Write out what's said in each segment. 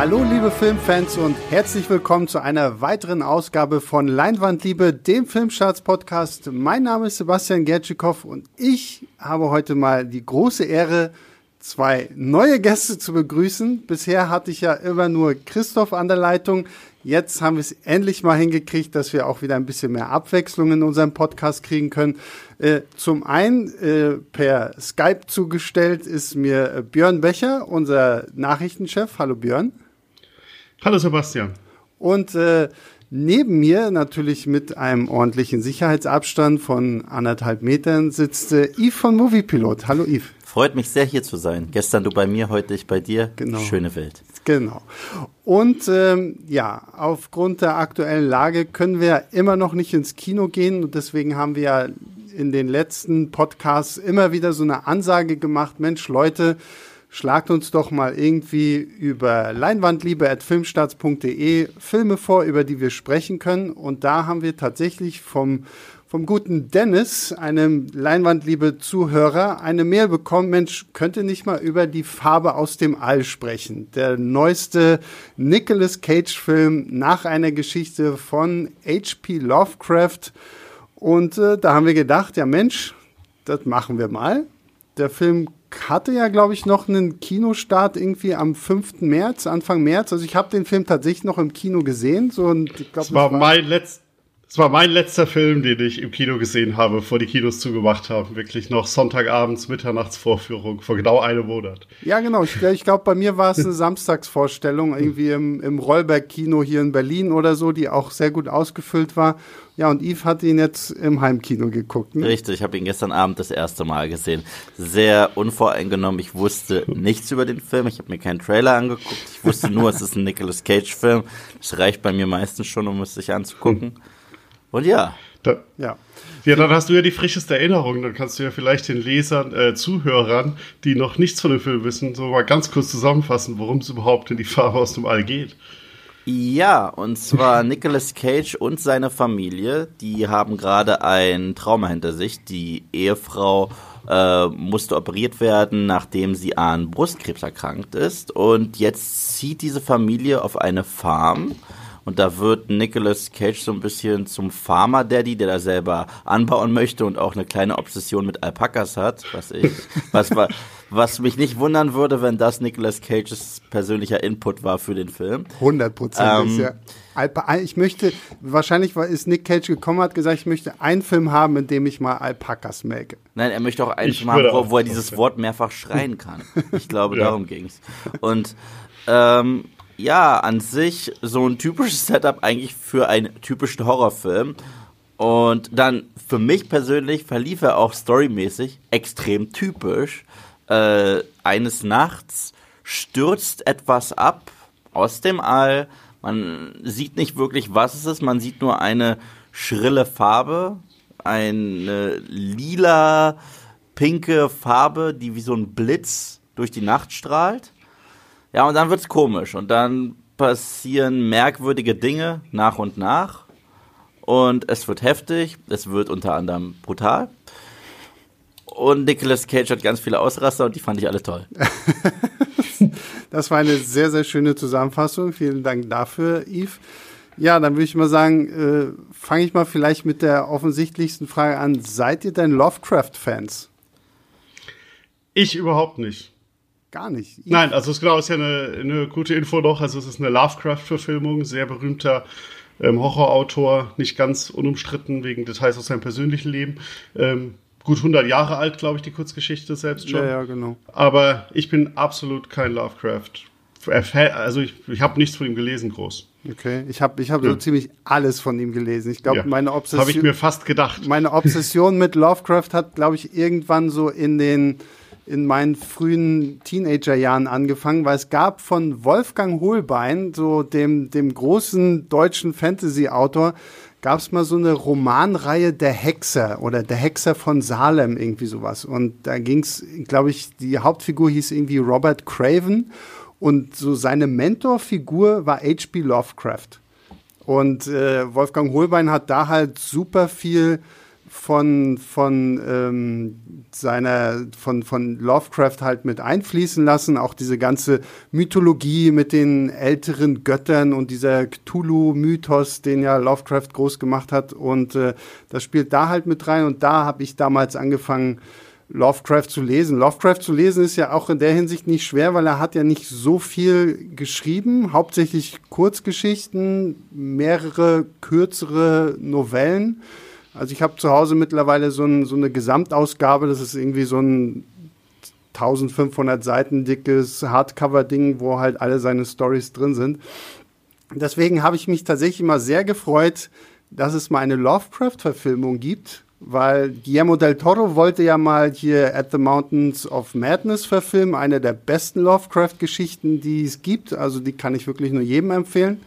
Hallo liebe Filmfans und herzlich willkommen zu einer weiteren Ausgabe von Leinwandliebe, dem Filmstarts-Podcast. Mein Name ist Sebastian Gertschikow und ich habe heute mal die große Ehre, zwei neue Gäste zu begrüßen. Bisher hatte ich ja immer nur Christoph an der Leitung. Jetzt haben wir es endlich mal hingekriegt, dass wir auch wieder ein bisschen mehr Abwechslung in unserem Podcast kriegen können. Äh, zum einen äh, per Skype zugestellt ist mir Björn Becher, unser Nachrichtenchef. Hallo Björn. Hallo Sebastian. Und äh, neben mir, natürlich mit einem ordentlichen Sicherheitsabstand von anderthalb Metern, sitzt äh, Yves von Moviepilot. Hallo Yves. Freut mich sehr hier zu sein. Gestern du bei mir, heute ich bei dir. Genau. Schöne Welt. Genau. Und ähm, ja, aufgrund der aktuellen Lage können wir immer noch nicht ins Kino gehen und deswegen haben wir ja in den letzten Podcasts immer wieder so eine Ansage gemacht, Mensch Leute, schlagt uns doch mal irgendwie über leinwandliebe.filmstarts.de Filme vor, über die wir sprechen können. Und da haben wir tatsächlich vom vom guten Dennis, einem Leinwandliebe-Zuhörer, eine Mail bekommen, Mensch, könnte nicht mal über die Farbe aus dem All sprechen. Der neueste Nicolas Cage-Film nach einer Geschichte von H.P. Lovecraft. Und äh, da haben wir gedacht, ja Mensch, das machen wir mal. Der Film hatte ja, glaube ich, noch einen Kinostart irgendwie am 5. März, Anfang März. Also ich habe den Film tatsächlich noch im Kino gesehen. So, und ich glaub, das war, war mein letzter es war mein letzter Film, den ich im Kino gesehen habe, bevor die Kinos zugemacht haben. Wirklich noch Sonntagabends, Mitternachtsvorführung vor genau einem Monat. Ja, genau. Ich, ich glaube, bei mir war es eine Samstagsvorstellung, irgendwie im, im Rollberg-Kino hier in Berlin oder so, die auch sehr gut ausgefüllt war. Ja, und Yves hat ihn jetzt im Heimkino geguckt. Ne? Richtig, ich habe ihn gestern Abend das erste Mal gesehen. Sehr unvoreingenommen. Ich wusste nichts über den Film. Ich habe mir keinen Trailer angeguckt. Ich wusste nur, es ist ein Nicolas Cage-Film. Das reicht bei mir meistens schon, um es sich anzugucken. Und ja. Da, ja. Ja, dann hast du ja die frischeste Erinnerung. Dann kannst du ja vielleicht den Lesern, äh, Zuhörern, die noch nichts von dem Film wissen, so mal ganz kurz zusammenfassen, worum es überhaupt in die Farbe aus dem All geht. Ja, und zwar Nicolas Cage und seine Familie, die haben gerade ein Trauma hinter sich. Die Ehefrau äh, musste operiert werden, nachdem sie an Brustkrebs erkrankt ist. Und jetzt zieht diese Familie auf eine Farm und da wird Nicolas Cage so ein bisschen zum Farmer Daddy, der da selber anbauen möchte und auch eine kleine Obsession mit Alpakas hat, was ich, was war, was mich nicht wundern würde, wenn das Nicolas Cages persönlicher Input war für den Film. Hundertprozentig, ähm, ja. Alpa ich möchte, wahrscheinlich ist Nick Cage gekommen, hat gesagt, ich möchte einen Film haben, in dem ich mal Alpakas melke. Nein, er möchte auch einen Film haben, wo, wo er dieses Wort mehrfach schreien kann. Ich glaube, ja. darum ging's. Und ähm, ja, an sich so ein typisches Setup eigentlich für einen typischen Horrorfilm. Und dann für mich persönlich verlief er auch storymäßig extrem typisch. Äh, eines Nachts stürzt etwas ab aus dem All. Man sieht nicht wirklich, was es ist. Man sieht nur eine schrille Farbe, eine lila, pinke Farbe, die wie so ein Blitz durch die Nacht strahlt. Ja, und dann wird's komisch und dann passieren merkwürdige Dinge nach und nach und es wird heftig, es wird unter anderem brutal. Und Nicolas Cage hat ganz viele Ausraster und die fand ich alle toll. das war eine sehr, sehr schöne Zusammenfassung. Vielen Dank dafür, Yves. Ja, dann würde ich mal sagen, äh, fange ich mal vielleicht mit der offensichtlichsten Frage an. Seid ihr denn Lovecraft-Fans? Ich überhaupt nicht. Gar nicht. Ich Nein, also es genau ist ja eine, eine gute Info noch. Also es ist eine Lovecraft-Verfilmung, sehr berühmter ähm, Horrorautor, nicht ganz unumstritten wegen Details aus seinem persönlichen Leben. Ähm, gut 100 Jahre alt, glaube ich, die Kurzgeschichte selbst schon. Ja, ja, genau. Aber ich bin absolut kein Lovecraft. Also ich, ich habe nichts von ihm gelesen, groß. Okay, ich habe ich hab ja. so ziemlich alles von ihm gelesen. Ich glaube, ja. meine Obsession. Habe ich mir fast gedacht. Meine Obsession mit Lovecraft hat, glaube ich, irgendwann so in den in meinen frühen Teenagerjahren angefangen, weil es gab von Wolfgang Hohlbein, so dem, dem großen deutschen Fantasy-Autor, gab es mal so eine Romanreihe Der Hexer oder Der Hexer von Salem, irgendwie sowas. Und da ging es, glaube ich, die Hauptfigur hieß irgendwie Robert Craven und so seine Mentorfigur war H.P. Lovecraft. Und äh, Wolfgang Hohlbein hat da halt super viel von, von ähm, seiner, von, von Lovecraft halt mit einfließen lassen. Auch diese ganze Mythologie mit den älteren Göttern und dieser Cthulhu-Mythos, den ja Lovecraft groß gemacht hat. Und äh, das spielt da halt mit rein. Und da habe ich damals angefangen, Lovecraft zu lesen. Lovecraft zu lesen ist ja auch in der Hinsicht nicht schwer, weil er hat ja nicht so viel geschrieben, hauptsächlich Kurzgeschichten, mehrere kürzere Novellen. Also ich habe zu Hause mittlerweile so, ein, so, eine Gesamtausgabe, das ist irgendwie so ein 1500 Seiten dickes Hardcover-Ding, wo halt alle seine Stories drin sind. Deswegen habe ich mich tatsächlich immer sehr gefreut, dass es mal eine Lovecraft-Verfilmung gibt weil Guillermo del Toro wollte ja mal hier At the Mountains of Madness verfilmen, eine der besten Lovecraft-Geschichten, die es gibt. Also die kann ich wirklich nur jedem empfehlen.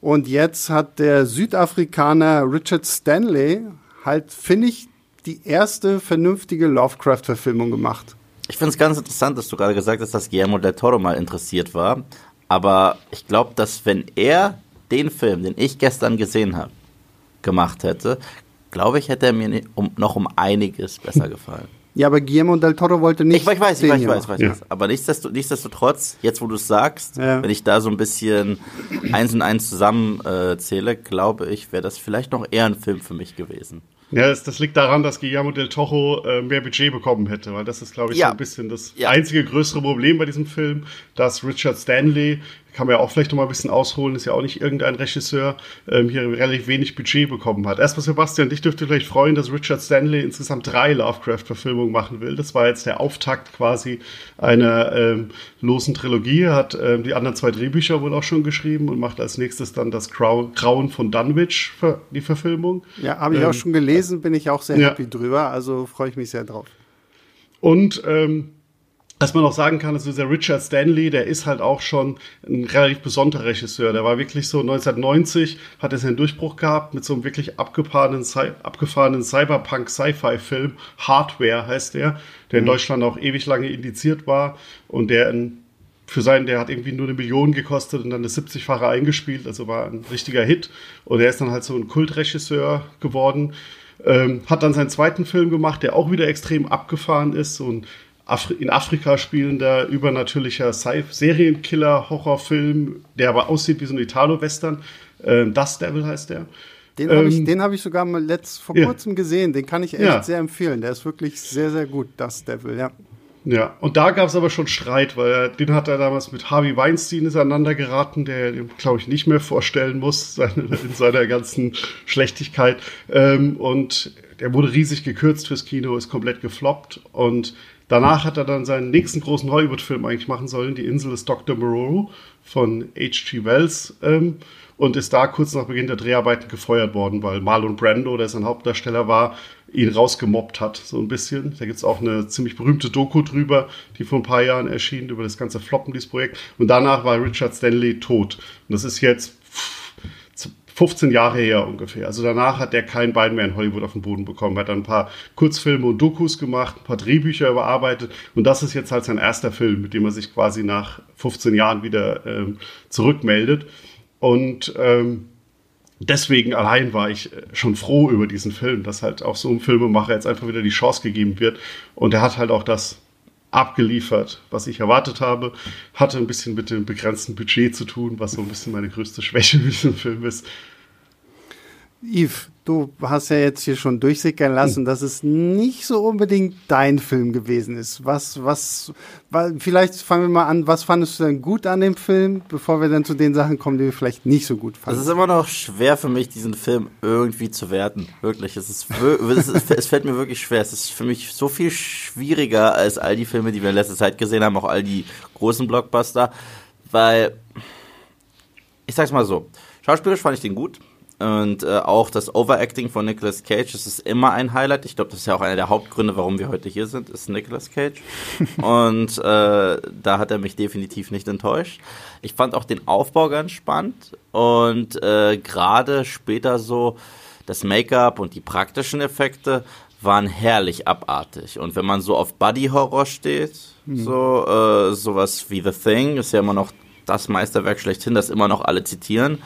Und jetzt hat der Südafrikaner Richard Stanley halt, finde ich, die erste vernünftige Lovecraft-Verfilmung gemacht. Ich finde es ganz interessant, dass du gerade gesagt hast, dass Guillermo del Toro mal interessiert war. Aber ich glaube, dass wenn er den Film, den ich gestern gesehen habe, gemacht hätte, glaube ich, hätte er mir noch um einiges besser gefallen. Ja, aber Guillermo del Toro wollte nicht. Ich, ich weiß, ich weiß, ich weiß, ich weiß, ja. Aber nichtsdestotrotz, nichtsdestotrotz, jetzt wo du es sagst, ja. wenn ich da so ein bisschen eins und eins zusammenzähle, äh, glaube ich, wäre das vielleicht noch eher ein Film für mich gewesen. Ja, das, das liegt daran, dass Guillermo del Toro äh, mehr Budget bekommen hätte, weil das ist, glaube ich, ja. so ein bisschen das ja. einzige größere Problem bei diesem Film, dass Richard Stanley kann man ja auch vielleicht noch mal ein bisschen ausholen, ist ja auch nicht irgendein Regisseur, ähm, hier relativ wenig Budget bekommen hat. Erstmal, Sebastian, dich dürfte vielleicht freuen, dass Richard Stanley insgesamt drei Lovecraft-Verfilmungen machen will. Das war jetzt der Auftakt quasi einer ähm, losen Trilogie. Er hat ähm, die anderen zwei Drehbücher wohl auch schon geschrieben und macht als nächstes dann das Grauen von Dunwich, für die Verfilmung. Ja, habe ich auch ähm, schon gelesen, bin ich auch sehr ja. happy drüber, also freue ich mich sehr drauf. Und ähm, was man auch sagen kann, ist dieser Richard Stanley, der ist halt auch schon ein relativ besonderer Regisseur. Der war wirklich so 1990, hat er seinen Durchbruch gehabt mit so einem wirklich abgefahrenen, abgefahrenen Cyberpunk-Sci-Fi-Film. Hardware heißt der, der in mhm. Deutschland auch ewig lange indiziert war und der in, für seinen, der hat irgendwie nur eine Million gekostet und dann eine 70-fache eingespielt, also war ein richtiger Hit. Und er ist dann halt so ein Kultregisseur geworden. Ähm, hat dann seinen zweiten Film gemacht, der auch wieder extrem abgefahren ist, ein Afri in Afrika spielender übernatürlicher Serienkiller-Horrorfilm, der aber aussieht wie so ein Italo-Western. Ähm, Dust Devil heißt der. Den habe ich, ähm, hab ich sogar mal letzt, vor kurzem gesehen. Den kann ich echt ja. sehr empfehlen. Der ist wirklich sehr, sehr gut, Dust Devil, ja. Ja, und da gab es aber schon Streit, weil er, den hat er damals mit Harvey Weinstein ineinander geraten, der dem, glaube ich, nicht mehr vorstellen muss, seine, in seiner ganzen Schlechtigkeit. Ähm, und der wurde riesig gekürzt fürs Kino, ist komplett gefloppt. Und Danach hat er dann seinen nächsten großen Hollywood-Film eigentlich machen sollen, Die Insel des Dr. Moreau von H.G. Wells, ähm, und ist da kurz nach Beginn der Dreharbeiten gefeuert worden, weil Marlon Brando, der sein Hauptdarsteller war, ihn rausgemobbt hat, so ein bisschen. Da gibt es auch eine ziemlich berühmte Doku drüber, die vor ein paar Jahren erschien, über das ganze Floppen dieses Projekt. Und danach war Richard Stanley tot. Und das ist jetzt 15 Jahre her ungefähr. Also danach hat er kein Bein mehr in Hollywood auf den Boden bekommen. Er hat dann ein paar Kurzfilme und Dokus gemacht, ein paar Drehbücher überarbeitet und das ist jetzt halt sein erster Film, mit dem er sich quasi nach 15 Jahren wieder ähm, zurückmeldet. Und ähm, deswegen allein war ich äh, schon froh über diesen Film, dass halt auch so einem Filmemacher jetzt einfach wieder die Chance gegeben wird. Und er hat halt auch das abgeliefert, was ich erwartet habe. Hatte ein bisschen mit dem begrenzten Budget zu tun, was so ein bisschen meine größte Schwäche mit diesem Film ist. Yves, du hast ja jetzt hier schon durchsickern lassen, hm. dass es nicht so unbedingt dein Film gewesen ist. Was, was, vielleicht fangen wir mal an, was fandest du denn gut an dem Film, bevor wir dann zu den Sachen kommen, die wir vielleicht nicht so gut fanden? Es ist immer noch schwer für mich, diesen Film irgendwie zu werten. Wirklich. Es, ist, es, ist, es fällt mir wirklich schwer. Es ist für mich so viel schwieriger als all die Filme, die wir in letzter Zeit gesehen haben, auch all die großen Blockbuster, weil, ich sag's mal so, schauspielerisch fand ich den gut und äh, auch das Overacting von Nicolas Cage, das ist immer ein Highlight. Ich glaube, das ist ja auch einer der Hauptgründe, warum wir heute hier sind, ist Nicolas Cage. und äh, da hat er mich definitiv nicht enttäuscht. Ich fand auch den Aufbau ganz spannend und äh, gerade später so das Make-up und die praktischen Effekte waren herrlich abartig. Und wenn man so auf Buddy-Horror steht, mhm. so äh, sowas wie The Thing, ist ja immer noch das Meisterwerk schlechthin, das immer noch alle zitieren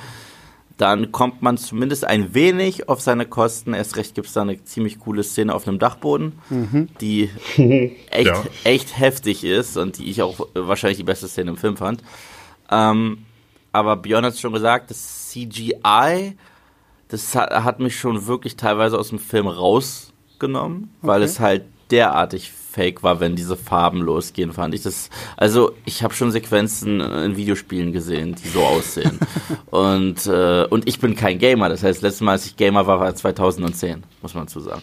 dann kommt man zumindest ein wenig auf seine Kosten. Erst recht gibt es da eine ziemlich coole Szene auf einem Dachboden, mhm. die echt, ja. echt heftig ist und die ich auch wahrscheinlich die beste Szene im Film fand. Ähm, aber Björn hat es schon gesagt, das CGI, das hat, hat, mich schon wirklich teilweise aus dem Film rausgenommen, okay. weil es halt derartig fake war, wenn diese Farben losgehen, fand ich das. Also ich habe schon Sequenzen in Videospielen gesehen, die so aussehen. und äh, und ich bin kein Gamer, das heißt, letztes Mal, als ich Gamer war, war 2010, muss man zu sagen.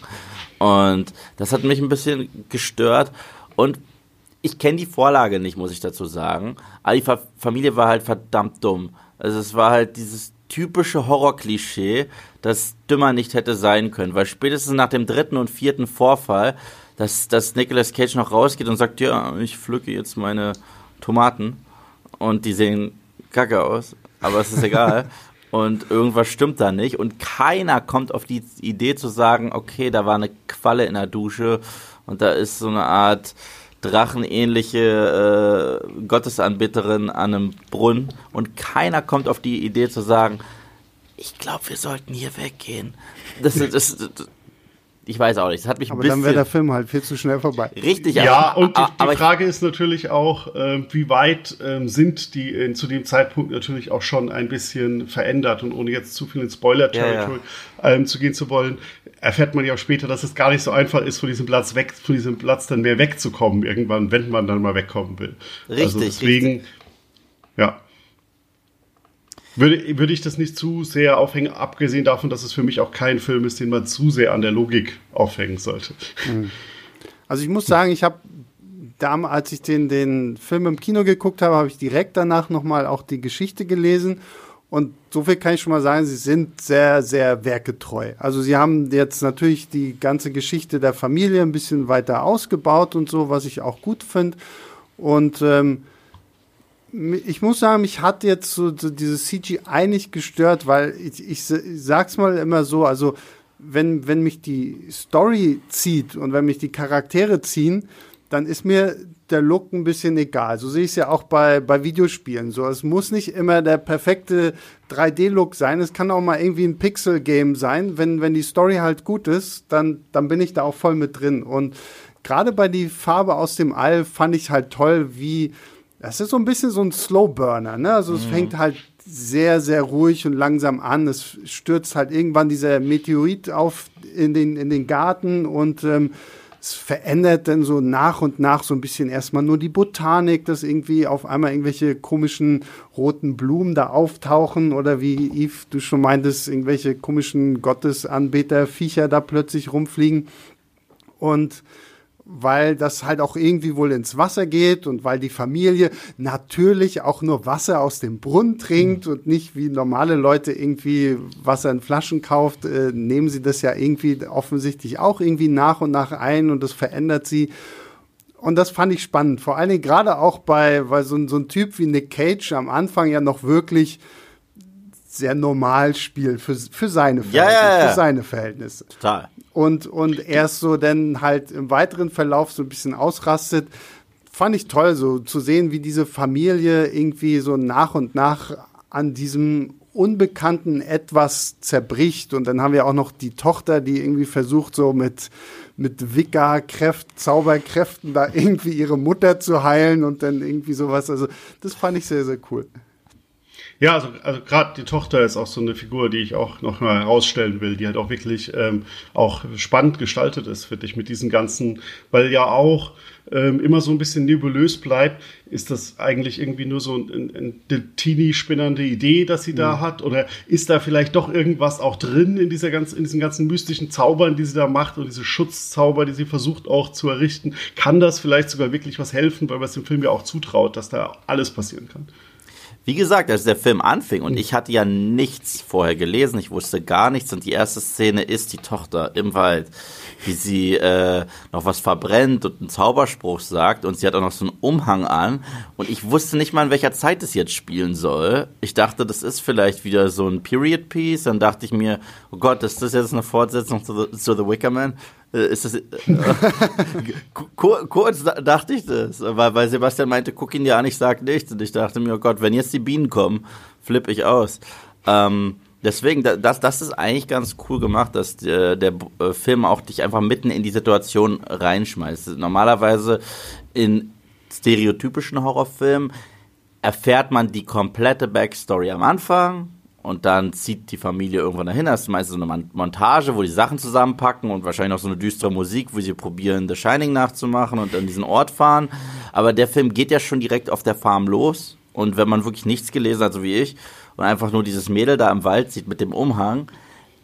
Und das hat mich ein bisschen gestört und ich kenne die Vorlage nicht, muss ich dazu sagen. Aber die Fa Familie war halt verdammt dumm. Also es war halt dieses typische Horror-Klischee, das dümmer nicht hätte sein können, weil spätestens nach dem dritten und vierten Vorfall dass, dass Nicolas Cage noch rausgeht und sagt, ja, ich pflücke jetzt meine Tomaten und die sehen kacke aus, aber es ist egal. und irgendwas stimmt da nicht und keiner kommt auf die Idee zu sagen, okay, da war eine Qualle in der Dusche und da ist so eine Art drachenähnliche äh, Gottesanbieterin an einem Brunnen und keiner kommt auf die Idee zu sagen, ich glaube, wir sollten hier weggehen. Das, das, das, ich weiß auch nicht. Das hat mich aber dann wäre der Film halt viel zu schnell vorbei. Richtig, ja. Aber, und die, die Frage ist natürlich auch, äh, wie weit äh, sind die äh, zu dem Zeitpunkt natürlich auch schon ein bisschen verändert und ohne jetzt zu viel in Spoiler-Territory ja, ja. ähm, zu gehen zu wollen, erfährt man ja auch später, dass es gar nicht so einfach ist, von diesem Platz weg, von diesem Platz dann mehr wegzukommen irgendwann, wenn man dann mal wegkommen will. Richtig. Also deswegen, richtig. ja würde, würde ich das nicht zu sehr aufhängen, abgesehen davon, dass es für mich auch kein Film ist, den man zu sehr an der Logik aufhängen sollte. Hm. Also ich muss sagen, ich habe damals, als ich den, den Film im Kino geguckt habe, habe ich direkt danach nochmal auch die Geschichte gelesen. Und so viel kann ich schon mal sagen, sie sind sehr, sehr werketreu. Also sie haben jetzt natürlich die ganze Geschichte der Familie ein bisschen weiter ausgebaut und so, was ich auch gut finde. Und ähm, ich muss sagen, mich hat jetzt so, so dieses CGI nicht gestört, weil ich, ich, ich sag's mal immer so, also wenn, wenn mich die Story zieht und wenn mich die Charaktere ziehen, dann ist mir der Look ein bisschen egal. So sehe ich es ja auch bei, bei Videospielen. So, es muss nicht immer der perfekte 3D-Look sein. Es kann auch mal irgendwie ein Pixel-Game sein. Wenn, wenn die Story halt gut ist, dann, dann bin ich da auch voll mit drin. Und gerade bei die Farbe aus dem All fand ich halt toll, wie, das ist so ein bisschen so ein Slowburner, ne? Also es mhm. fängt halt sehr, sehr ruhig und langsam an. Es stürzt halt irgendwann dieser Meteorit auf in den, in den Garten und ähm, es verändert dann so nach und nach so ein bisschen erstmal nur die Botanik, dass irgendwie auf einmal irgendwelche komischen roten Blumen da auftauchen oder wie Yves, du schon meintest, irgendwelche komischen Gottesanbeter, Viecher da plötzlich rumfliegen. Und weil das halt auch irgendwie wohl ins Wasser geht und weil die Familie natürlich auch nur Wasser aus dem Brunnen trinkt und nicht wie normale Leute irgendwie Wasser in Flaschen kauft, äh, nehmen sie das ja irgendwie offensichtlich auch irgendwie nach und nach ein und das verändert sie. Und das fand ich spannend. Vor allen Dingen gerade auch bei, weil so, so ein Typ wie Nick Cage am Anfang ja noch wirklich sehr normal spielt für, für seine Verhältnisse. Ja, ja, ja. Für seine Verhältnisse. Total. Und, und erst so dann halt im weiteren Verlauf so ein bisschen ausrastet. Fand ich toll, so zu sehen, wie diese Familie irgendwie so nach und nach an diesem Unbekannten etwas zerbricht. Und dann haben wir auch noch die Tochter, die irgendwie versucht, so mit, mit Wicca-Kräften, Zauberkräften da irgendwie ihre Mutter zu heilen und dann irgendwie sowas. Also, das fand ich sehr, sehr cool. Ja, also, also gerade die Tochter ist auch so eine Figur, die ich auch noch mal herausstellen will, die halt auch wirklich ähm, auch spannend gestaltet ist, finde ich, mit diesen ganzen, weil ja auch ähm, immer so ein bisschen nebulös bleibt, ist das eigentlich irgendwie nur so ein, ein, teeny-spinnernde Idee, dass sie da mhm. hat? Oder ist da vielleicht doch irgendwas auch drin in dieser ganzen, in diesen ganzen mystischen Zaubern, die sie da macht und diese Schutzzauber, die sie versucht auch zu errichten? Kann das vielleicht sogar wirklich was helfen, weil man es dem Film ja auch zutraut, dass da alles passieren kann? Wie gesagt, als der Film anfing und ich hatte ja nichts vorher gelesen, ich wusste gar nichts und die erste Szene ist die Tochter im Wald, wie sie äh, noch was verbrennt und einen Zauberspruch sagt und sie hat auch noch so einen Umhang an und ich wusste nicht mal, in welcher Zeit es jetzt spielen soll. Ich dachte, das ist vielleicht wieder so ein Period Piece, dann dachte ich mir, oh Gott, ist das jetzt eine Fortsetzung zu The, zu The Wicker Man? Äh, ist das, äh, kurz dachte ich das, weil, weil Sebastian meinte, guck ihn dir an, ich sag nichts. Und ich dachte mir, oh Gott, wenn jetzt die Bienen kommen, flippe ich aus. Ähm, Deswegen, das, das ist eigentlich ganz cool gemacht, dass der, der äh, Film auch dich einfach mitten in die Situation reinschmeißt. Normalerweise in stereotypischen Horrorfilmen erfährt man die komplette Backstory am Anfang und dann zieht die Familie irgendwann dahin. Das ist meistens so eine Montage, wo die Sachen zusammenpacken und wahrscheinlich auch so eine düstere Musik, wo sie probieren, The Shining nachzumachen und an diesen Ort fahren. Aber der Film geht ja schon direkt auf der Farm los. Und wenn man wirklich nichts gelesen hat, so wie ich, und einfach nur dieses Mädel da im Wald sieht mit dem Umhang,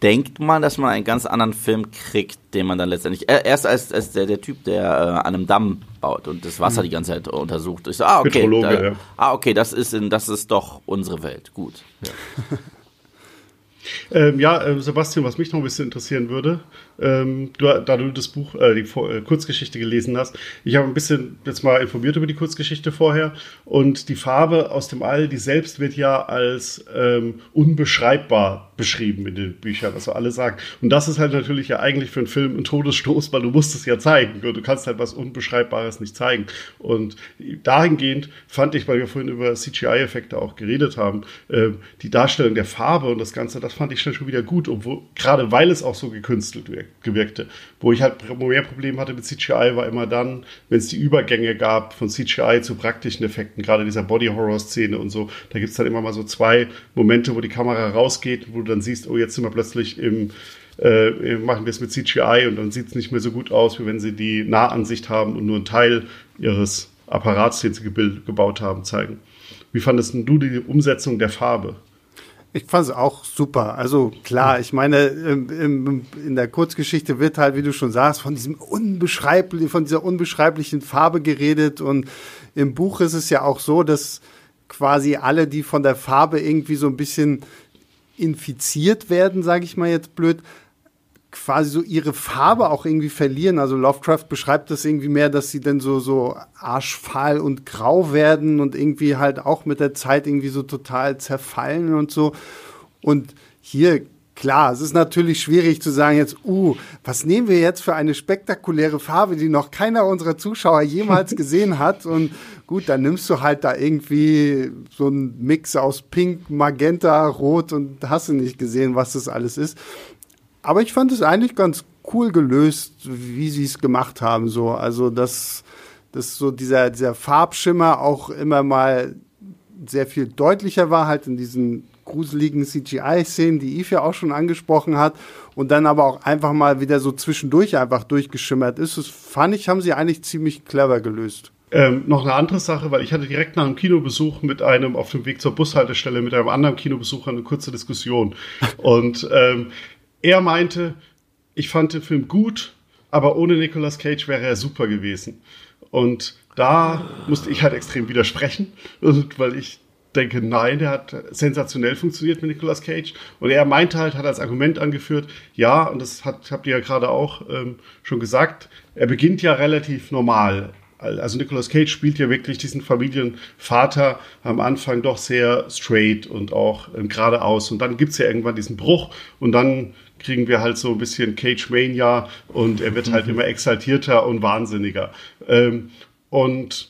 denkt man, dass man einen ganz anderen Film kriegt, den man dann letztendlich erst als, als der, der Typ, der äh, an einem Damm baut und das Wasser mhm. die ganze Zeit untersucht. Ich so, ah okay, da, ja. ah okay, das ist in, das ist doch unsere Welt. Gut. Ja. Ähm, ja, äh, Sebastian, was mich noch ein bisschen interessieren würde, ähm, du, da du das Buch, äh, die äh, Kurzgeschichte gelesen hast, ich habe ein bisschen jetzt mal informiert über die Kurzgeschichte vorher und die Farbe aus dem All, die selbst wird ja als ähm, unbeschreibbar beschrieben in den Büchern, also alle sagen. Und das ist halt natürlich ja eigentlich für einen Film ein Todesstoß, weil du musst es ja zeigen du kannst halt was Unbeschreibbares nicht zeigen. Und dahingehend fand ich, weil wir vorhin über CGI-Effekte auch geredet haben, äh, die Darstellung der Farbe und das Ganze, das fand ich schon wieder gut, obwohl, gerade weil es auch so gekünstelt gewirkte. Wo ich halt mehr Probleme hatte mit CGI, war immer dann, wenn es die Übergänge gab von CGI zu praktischen Effekten, gerade dieser Body-Horror-Szene und so. Da gibt es dann immer mal so zwei Momente, wo die Kamera rausgeht, wo du dann siehst, oh, jetzt sind wir plötzlich im äh, machen wir es mit CGI und dann sieht es nicht mehr so gut aus, wie wenn sie die Nahansicht haben und nur einen Teil ihres Apparats, den sie gebaut haben, zeigen. Wie fandest du die Umsetzung der Farbe? Ich fand es auch super. Also klar, ich meine, in der Kurzgeschichte wird halt, wie du schon sagst, von diesem unbeschreiblichen, von dieser unbeschreiblichen Farbe geredet. Und im Buch ist es ja auch so, dass quasi alle, die von der Farbe irgendwie so ein bisschen infiziert werden, sage ich mal jetzt blöd, quasi so ihre Farbe auch irgendwie verlieren. Also Lovecraft beschreibt das irgendwie mehr, dass sie dann so, so arschfahl und grau werden und irgendwie halt auch mit der Zeit irgendwie so total zerfallen und so. Und hier, klar, es ist natürlich schwierig zu sagen jetzt, uh, was nehmen wir jetzt für eine spektakuläre Farbe, die noch keiner unserer Zuschauer jemals gesehen hat. Und gut, dann nimmst du halt da irgendwie so einen Mix aus Pink, Magenta, Rot und hast du nicht gesehen, was das alles ist. Aber ich fand es eigentlich ganz cool gelöst, wie sie es gemacht haben. So, also dass, dass so dieser, dieser Farbschimmer auch immer mal sehr viel deutlicher war, halt in diesen gruseligen CGI-Szenen, die Eve ja auch schon angesprochen hat, und dann aber auch einfach mal wieder so zwischendurch einfach durchgeschimmert ist. Das fand ich, haben sie eigentlich ziemlich clever gelöst. Ähm, noch eine andere Sache, weil ich hatte direkt nach einem Kinobesuch mit einem auf dem Weg zur Bushaltestelle mit einem anderen Kinobesucher eine kurze Diskussion. Und ähm, er meinte, ich fand den Film gut, aber ohne Nicolas Cage wäre er super gewesen. Und da musste ich halt extrem widersprechen, weil ich denke, nein, der hat sensationell funktioniert mit Nicolas Cage. Und er meinte halt, hat als Argument angeführt, ja, und das hat, habt ihr ja gerade auch ähm, schon gesagt, er beginnt ja relativ normal. Also Nicolas Cage spielt ja wirklich diesen Familienvater am Anfang doch sehr straight und auch ähm, geradeaus. Und dann gibt es ja irgendwann diesen Bruch und dann kriegen wir halt so ein bisschen Cage Mania und er wird halt mhm. immer exaltierter und wahnsinniger. Ähm, und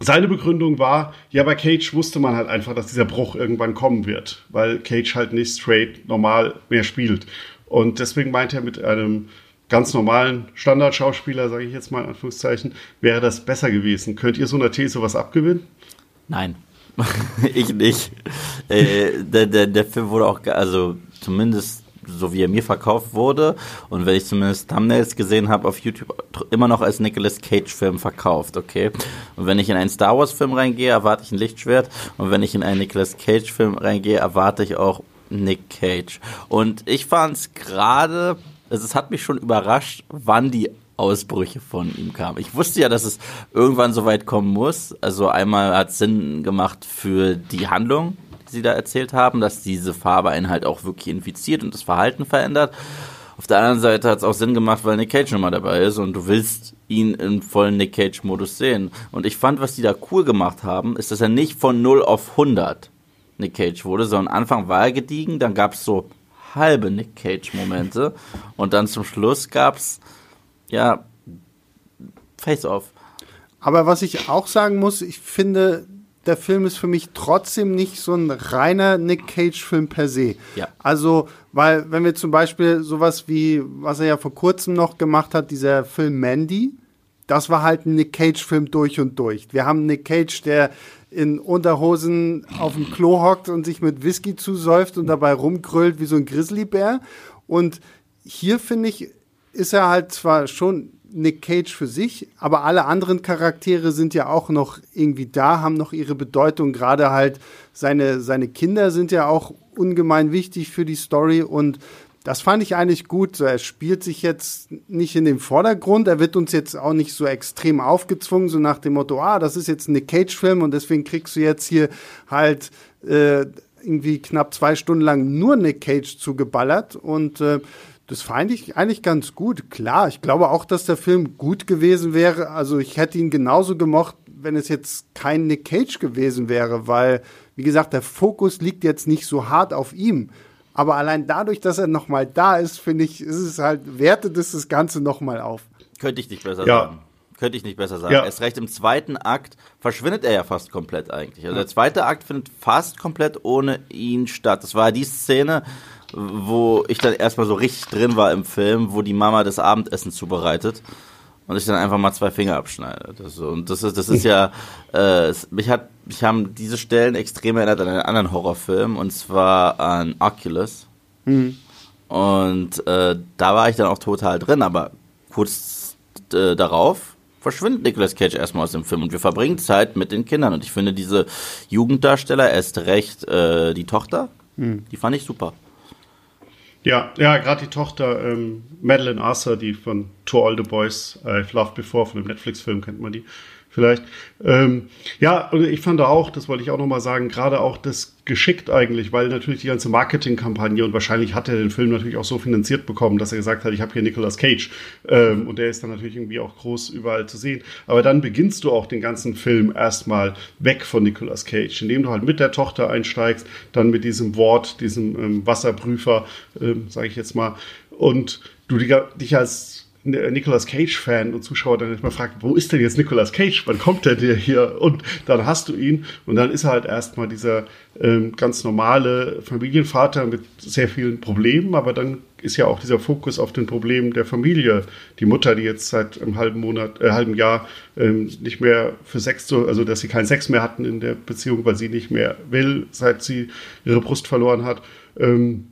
seine Begründung war, ja, bei Cage wusste man halt einfach, dass dieser Bruch irgendwann kommen wird, weil Cage halt nicht straight normal mehr spielt. Und deswegen meint er mit einem ganz normalen Standardschauspieler, sage ich jetzt mal in Anführungszeichen, wäre das besser gewesen. Könnt ihr so einer These was abgewinnen? Nein, ich nicht. Äh, der, der, der Film wurde auch, also zumindest so wie er mir verkauft wurde und wenn ich zumindest Thumbnails gesehen habe auf YouTube, immer noch als Nicolas Cage-Film verkauft, okay? Und wenn ich in einen Star Wars-Film reingehe, erwarte ich ein Lichtschwert und wenn ich in einen Nicolas Cage-Film reingehe, erwarte ich auch Nick Cage. Und ich fand es gerade, also es hat mich schon überrascht, wann die Ausbrüche von ihm kamen. Ich wusste ja, dass es irgendwann so weit kommen muss. Also einmal hat es Sinn gemacht für die Handlung, Sie da erzählt haben, dass diese Farbe einen halt auch wirklich infiziert und das Verhalten verändert. Auf der anderen Seite hat es auch Sinn gemacht, weil Nick Cage nochmal dabei ist und du willst ihn im vollen Nick Cage-Modus sehen. Und ich fand, was die da cool gemacht haben, ist, dass er nicht von 0 auf 100 Nick Cage wurde, sondern Anfang war er gediegen, dann gab es so halbe Nick Cage-Momente und dann zum Schluss gab es, ja, Face-Off. Aber was ich auch sagen muss, ich finde, der Film ist für mich trotzdem nicht so ein reiner Nick Cage-Film per se. Ja. Also, weil, wenn wir zum Beispiel sowas wie, was er ja vor kurzem noch gemacht hat, dieser Film Mandy, das war halt ein Nick Cage-Film durch und durch. Wir haben Nick Cage, der in Unterhosen auf dem Klo hockt und sich mit Whisky zusäuft und dabei rumgrölt wie so ein Grizzlybär. Und hier finde ich, ist er halt zwar schon Nick Cage für sich, aber alle anderen Charaktere sind ja auch noch irgendwie da, haben noch ihre Bedeutung. Gerade halt seine, seine Kinder sind ja auch ungemein wichtig für die Story und das fand ich eigentlich gut. Er spielt sich jetzt nicht in den Vordergrund. Er wird uns jetzt auch nicht so extrem aufgezwungen, so nach dem Motto, ah, das ist jetzt ein Nick Cage-Film und deswegen kriegst du jetzt hier halt äh, irgendwie knapp zwei Stunden lang nur Nick Cage zugeballert. Und äh, das fand ich eigentlich ganz gut. Klar, ich glaube auch, dass der Film gut gewesen wäre. Also ich hätte ihn genauso gemocht, wenn es jetzt kein Nick Cage gewesen wäre, weil, wie gesagt, der Fokus liegt jetzt nicht so hart auf ihm. Aber allein dadurch, dass er nochmal da ist, finde ich, ist es halt, wertet es das Ganze nochmal auf. Könnte ich nicht besser ja. sagen. Könnte ich nicht besser sagen. Ja. Erst recht im zweiten Akt verschwindet er ja fast komplett eigentlich. Also der zweite Akt findet fast komplett ohne ihn statt. Das war die Szene, wo ich dann erstmal so richtig drin war im Film, wo die Mama das Abendessen zubereitet und ich dann einfach mal zwei Finger abschneide. Das, und das ist, das ist ja, äh, mich hat, mich haben diese Stellen extrem erinnert an einen anderen Horrorfilm und zwar an Oculus. Mhm. Und äh, da war ich dann auch total drin, aber kurz äh, darauf verschwindet Nicolas Cage erstmal aus dem Film und wir verbringen Zeit mit den Kindern. Und ich finde diese Jugenddarsteller, erst recht äh, die Tochter, mhm. die fand ich super. Ja, ja, gerade die Tochter ähm, Madeline Arthur, die von To All the Boys I've Loved Before, von dem Netflix-Film kennt man die vielleicht. Ähm, ja, und ich fand auch, das wollte ich auch nochmal sagen, gerade auch das geschickt eigentlich, weil natürlich die ganze Marketingkampagne und wahrscheinlich hat er den Film natürlich auch so finanziert bekommen, dass er gesagt hat, ich habe hier Nicolas Cage ähm, und der ist dann natürlich irgendwie auch groß überall zu sehen. Aber dann beginnst du auch den ganzen Film erstmal weg von Nicolas Cage, indem du halt mit der Tochter einsteigst, dann mit diesem Wort, diesem ähm, Wasserprüfer, ähm, sage ich jetzt mal, und du dich als Nicolas Cage-Fan und Zuschauer dann mal fragt, wo ist denn jetzt Nicolas Cage? Wann kommt der dir hier? Und dann hast du ihn und dann ist er halt erstmal dieser ähm, ganz normale Familienvater mit sehr vielen Problemen, aber dann ist ja auch dieser Fokus auf den Problemen der Familie. Die Mutter, die jetzt seit einem halben Monat, äh, halben Jahr ähm, nicht mehr für Sex, also dass sie keinen Sex mehr hatten in der Beziehung, weil sie nicht mehr will, seit sie ihre Brust verloren hat. Ähm,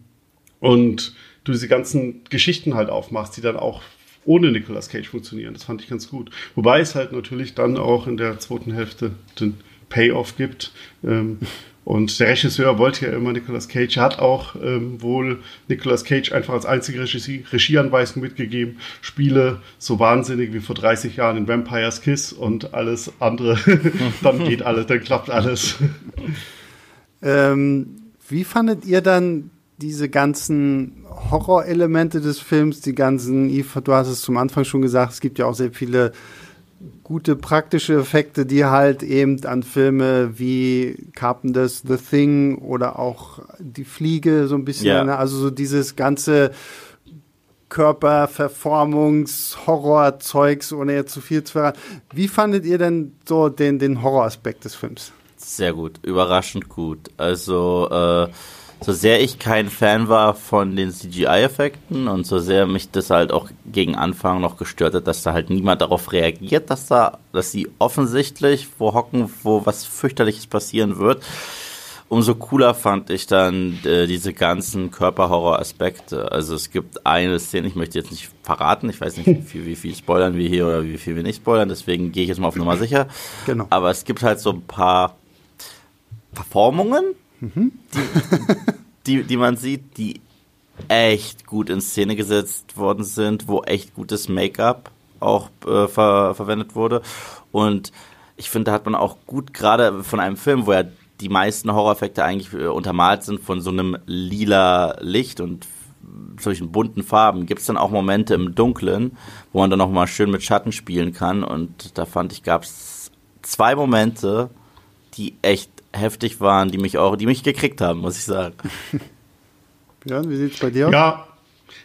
und du diese ganzen Geschichten halt aufmachst, die dann auch ohne Nicolas Cage funktionieren. Das fand ich ganz gut. Wobei es halt natürlich dann auch in der zweiten Hälfte den Payoff gibt. Ähm, und der Regisseur wollte ja immer Nicolas Cage, hat auch ähm, wohl Nicolas Cage einfach als einzige Regie, Regieanweisung mitgegeben, Spiele so wahnsinnig wie vor 30 Jahren in Vampire's Kiss und alles andere, dann geht alles, dann klappt alles. Ähm, wie fandet ihr dann diese ganzen Horrorelemente des Films, die ganzen, Eve, du hast es zum Anfang schon gesagt, es gibt ja auch sehr viele gute praktische Effekte, die halt eben an Filme wie Carpenters The Thing oder auch Die Fliege so ein bisschen, ja. ne? also so dieses ganze Körperverformungs-Horror-Zeugs, ohne jetzt zu viel zu verraten. Wie fandet ihr denn so den, den Horroraspekt des Films? Sehr gut, überraschend gut. Also äh so sehr ich kein Fan war von den CGI-Effekten und so sehr mich das halt auch gegen Anfang noch gestört hat, dass da halt niemand darauf reagiert, dass da, dass sie offensichtlich wo hocken, wo was fürchterliches passieren wird. Umso cooler fand ich dann äh, diese ganzen Körperhorror-Aspekte. Also es gibt eine Szene, ich möchte jetzt nicht verraten, ich weiß nicht, wie viel, wie viel spoilern wir hier oder wie viel wir nicht spoilern, deswegen gehe ich jetzt mal auf Nummer sicher. Genau. Aber es gibt halt so ein paar Verformungen, Die, die, die man sieht, die echt gut in Szene gesetzt worden sind, wo echt gutes Make-up auch äh, ver verwendet wurde. Und ich finde, da hat man auch gut, gerade von einem Film, wo ja die meisten Horroreffekte eigentlich äh, untermalt sind von so einem lila Licht und solchen bunten Farben, gibt es dann auch Momente im Dunklen, wo man dann auch mal schön mit Schatten spielen kann. Und da fand ich, gab es zwei Momente, die echt heftig waren, die mich auch, die mich gekriegt haben, muss ich sagen. Björn, wie sieht's bei dir aus? Ja,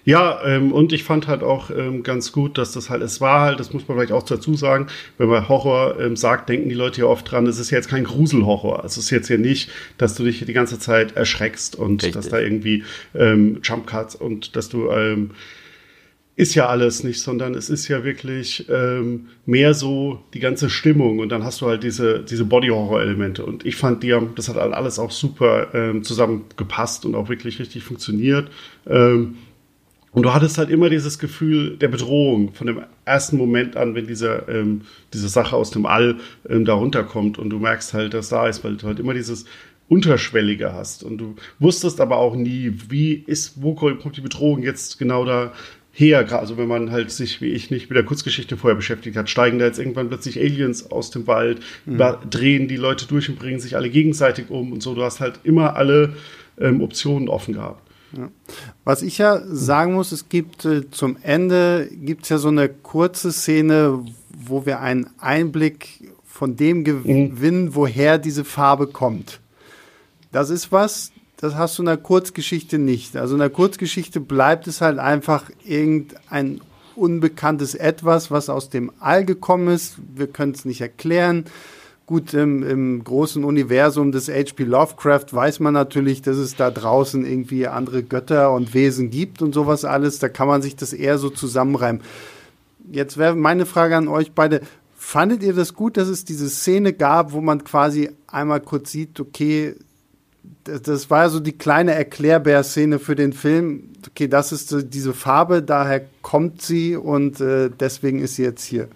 Ja, ähm, und ich fand halt auch ähm, ganz gut, dass das halt, es war halt, das muss man vielleicht auch dazu sagen, wenn man Horror ähm, sagt, denken die Leute ja oft dran, es ist ja jetzt kein Gruselhorror. Es ist jetzt ja nicht, dass du dich die ganze Zeit erschreckst und Richtig. dass da irgendwie ähm, Jump Cuts und dass du ähm, ist ja alles nicht, sondern es ist ja wirklich ähm, mehr so die ganze Stimmung und dann hast du halt diese, diese Body-Horror-Elemente und ich fand, die das hat halt alles auch super ähm, zusammengepasst und auch wirklich richtig funktioniert. Ähm, und du hattest halt immer dieses Gefühl der Bedrohung von dem ersten Moment an, wenn diese, ähm, diese Sache aus dem All ähm, da runterkommt und du merkst halt, dass da ist, weil du halt immer dieses Unterschwellige hast. Und du wusstest aber auch nie, wie ist, wo kommt die Bedrohung jetzt genau da her? Also wenn man halt sich, wie ich, nicht mit der Kurzgeschichte vorher beschäftigt hat, steigen da jetzt irgendwann plötzlich Aliens aus dem Wald, mhm. drehen die Leute durch und bringen sich alle gegenseitig um und so. Du hast halt immer alle ähm, Optionen offen gehabt. Ja. Was ich ja sagen muss, es gibt äh, zum Ende gibt es ja so eine kurze Szene, wo wir einen Einblick von dem gewinnen, mhm. woher diese Farbe kommt. Das ist was, das hast du in der Kurzgeschichte nicht. Also in der Kurzgeschichte bleibt es halt einfach irgendein unbekanntes Etwas, was aus dem All gekommen ist. Wir können es nicht erklären. Gut, im, im großen Universum des H.P. Lovecraft weiß man natürlich, dass es da draußen irgendwie andere Götter und Wesen gibt und sowas alles. Da kann man sich das eher so zusammenreimen. Jetzt wäre meine Frage an euch beide. Fandet ihr das gut, dass es diese Szene gab, wo man quasi einmal kurz sieht, okay, das, war so die kleine Erklärbär-Szene für den Film. Okay, das ist diese Farbe, daher kommt sie und äh, deswegen ist sie jetzt hier.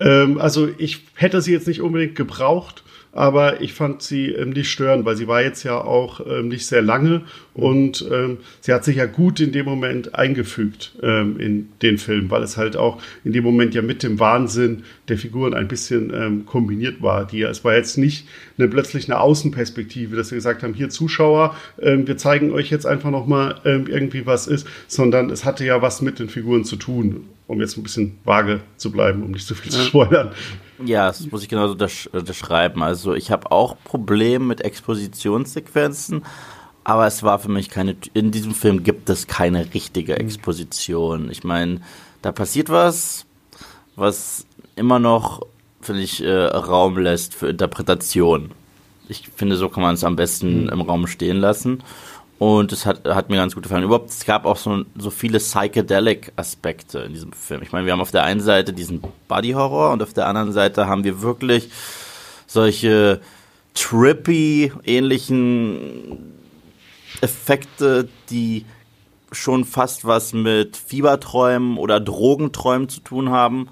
Ähm, also ich hätte sie jetzt nicht unbedingt gebraucht, aber ich fand sie ähm, nicht störend, weil sie war jetzt ja auch ähm, nicht sehr lange und ähm, sie hat sich ja gut in dem Moment eingefügt ähm, in den Film, weil es halt auch in dem Moment ja mit dem Wahnsinn der Figuren ein bisschen ähm, kombiniert war. Die, es war jetzt nicht eine, plötzlich eine Außenperspektive, dass wir gesagt haben, hier Zuschauer, ähm, wir zeigen euch jetzt einfach nochmal ähm, irgendwie was ist, sondern es hatte ja was mit den Figuren zu tun um jetzt ein bisschen vage zu bleiben, um nicht zu viel zu spoilern. Ja, das muss ich genauso unterschreiben. Also ich habe auch Probleme mit Expositionssequenzen, aber es war für mich keine. In diesem Film gibt es keine richtige mhm. Exposition. Ich meine, da passiert was, was immer noch, finde ich, äh, Raum lässt für Interpretation. Ich finde, so kann man es am besten mhm. im Raum stehen lassen. Und es hat, hat mir ganz gut gefallen. Überhaupt, es gab auch so, so viele Psychedelic-Aspekte in diesem Film. Ich meine, wir haben auf der einen Seite diesen Body-Horror und auf der anderen Seite haben wir wirklich solche trippy ähnlichen Effekte, die schon fast was mit Fieberträumen oder Drogenträumen zu tun haben.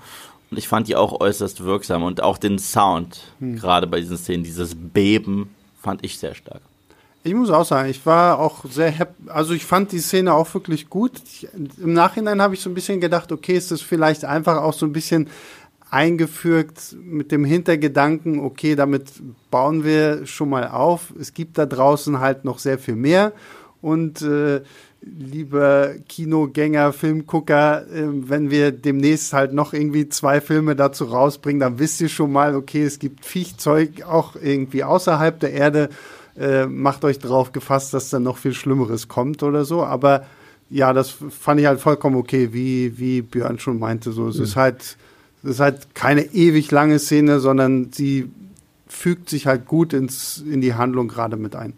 Und ich fand die auch äußerst wirksam. Und auch den Sound, hm. gerade bei diesen Szenen, dieses Beben, fand ich sehr stark. Ich muss auch sagen, ich war auch sehr happy. Also ich fand die Szene auch wirklich gut. Ich, Im Nachhinein habe ich so ein bisschen gedacht, okay, ist das vielleicht einfach auch so ein bisschen eingeführt mit dem Hintergedanken, okay, damit bauen wir schon mal auf. Es gibt da draußen halt noch sehr viel mehr. Und äh, lieber Kinogänger, Filmgucker, äh, wenn wir demnächst halt noch irgendwie zwei Filme dazu rausbringen, dann wisst ihr schon mal, okay, es gibt Viechzeug auch irgendwie außerhalb der Erde äh, macht euch darauf gefasst, dass dann noch viel Schlimmeres kommt oder so. Aber ja, das fand ich halt vollkommen okay, wie, wie Björn schon meinte. So, es mhm. ist halt, es ist halt keine ewig lange Szene, sondern sie fügt sich halt gut ins, in die Handlung gerade mit ein.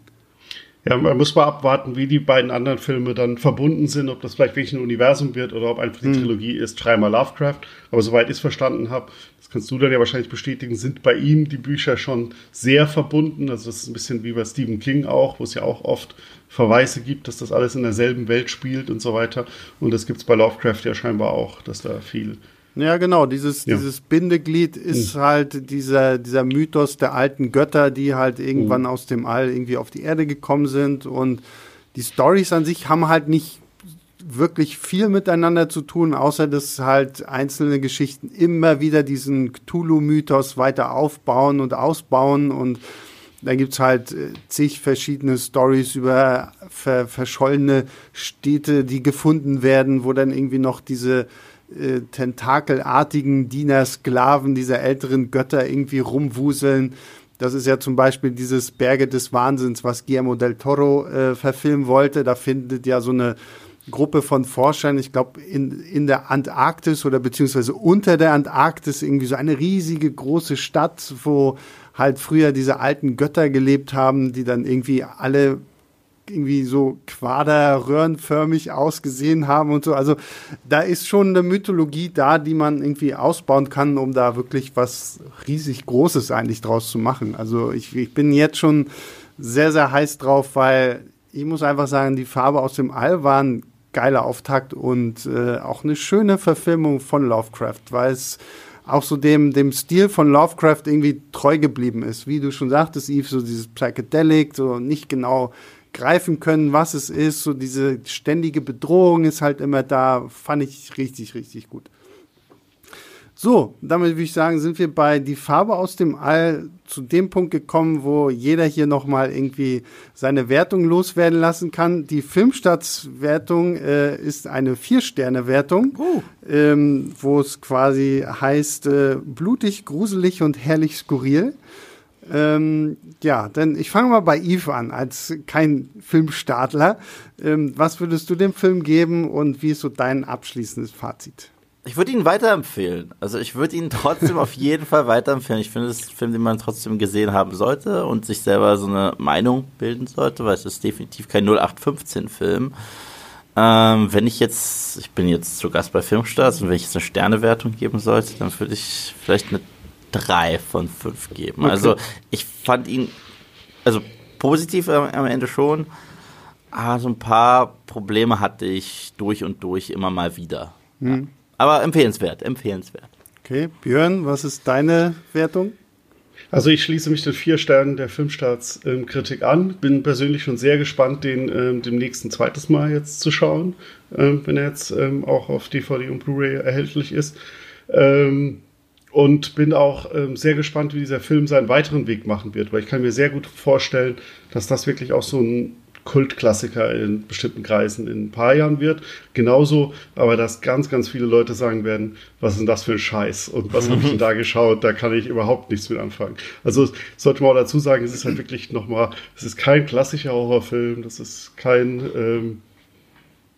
Ja, man muss mal abwarten, wie die beiden anderen Filme dann verbunden sind, ob das vielleicht wirklich ein Universum wird oder ob einfach die mhm. Trilogie ist, dreimal Lovecraft. Aber soweit ich es verstanden habe, das kannst du dann ja wahrscheinlich bestätigen, sind bei ihm die Bücher schon sehr verbunden. Also das ist ein bisschen wie bei Stephen King auch, wo es ja auch oft Verweise gibt, dass das alles in derselben Welt spielt und so weiter. Und das gibt es bei Lovecraft ja scheinbar auch, dass da viel ja, genau. Dieses, ja. dieses Bindeglied ist mhm. halt dieser, dieser Mythos der alten Götter, die halt irgendwann mhm. aus dem All irgendwie auf die Erde gekommen sind. Und die Stories an sich haben halt nicht wirklich viel miteinander zu tun, außer dass halt einzelne Geschichten immer wieder diesen Cthulhu-Mythos weiter aufbauen und ausbauen. Und da gibt's halt äh, zig verschiedene Stories über ver verschollene Städte, die gefunden werden, wo dann irgendwie noch diese äh, tentakelartigen Diener, Sklaven dieser älteren Götter irgendwie rumwuseln. Das ist ja zum Beispiel dieses Berge des Wahnsinns, was Guillermo del Toro äh, verfilmen wollte. Da findet ja so eine Gruppe von Forschern, ich glaube, in, in der Antarktis oder beziehungsweise unter der Antarktis irgendwie so eine riesige große Stadt, wo halt früher diese alten Götter gelebt haben, die dann irgendwie alle irgendwie so quaderröhrenförmig ausgesehen haben und so. Also da ist schon eine Mythologie da, die man irgendwie ausbauen kann, um da wirklich was riesig Großes eigentlich draus zu machen. Also ich, ich bin jetzt schon sehr, sehr heiß drauf, weil ich muss einfach sagen, die Farbe aus dem All war ein geiler Auftakt und äh, auch eine schöne Verfilmung von Lovecraft, weil es auch so dem, dem Stil von Lovecraft irgendwie treu geblieben ist. Wie du schon sagtest, Eve, so dieses Psychedelic, so nicht genau greifen können, was es ist. So diese ständige Bedrohung ist halt immer da. Fand ich richtig, richtig gut. So, damit würde ich sagen, sind wir bei die Farbe aus dem All zu dem Punkt gekommen, wo jeder hier nochmal irgendwie seine Wertung loswerden lassen kann. Die Filmstadtswertung äh, ist eine Vier-Sterne-Wertung, uh. ähm, wo es quasi heißt äh, blutig, gruselig und herrlich skurril. Ähm, ja, denn ich fange mal bei Eve an, als kein Filmstartler. Ähm, was würdest du dem Film geben und wie ist so dein abschließendes Fazit? Ich würde ihn weiterempfehlen. Also ich würde ihn trotzdem auf jeden Fall weiterempfehlen. Ich finde, es ist ein Film, den man trotzdem gesehen haben sollte und sich selber so eine Meinung bilden sollte, weil es ist definitiv kein 0815-Film. Ähm, wenn ich jetzt, ich bin jetzt zu Gast bei Filmstarts und wenn ich jetzt eine Sternewertung geben sollte, dann würde ich vielleicht eine drei von fünf geben. Okay. Also ich fand ihn, also positiv am Ende schon, aber so ein paar Probleme hatte ich durch und durch immer mal wieder. Hm. Ja. Aber empfehlenswert, empfehlenswert. Okay, Björn, was ist deine Wertung? Also ich schließe mich den vier Sternen der Filmstarts-Kritik ähm, an. Bin persönlich schon sehr gespannt, den ähm, demnächst ein zweites Mal jetzt zu schauen, ähm, wenn er jetzt ähm, auch auf DVD und Blu-ray erhältlich ist. Ähm, und bin auch ähm, sehr gespannt, wie dieser Film seinen weiteren Weg machen wird, weil ich kann mir sehr gut vorstellen, dass das wirklich auch so ein Kultklassiker in bestimmten Kreisen in ein paar Jahren wird. Genauso, aber dass ganz, ganz viele Leute sagen werden, was ist denn das für ein Scheiß und was habe ich denn da geschaut, da kann ich überhaupt nichts mit anfangen. Also sollte man auch dazu sagen, es ist halt wirklich nochmal, es ist kein klassischer Horrorfilm, das ist kein ähm,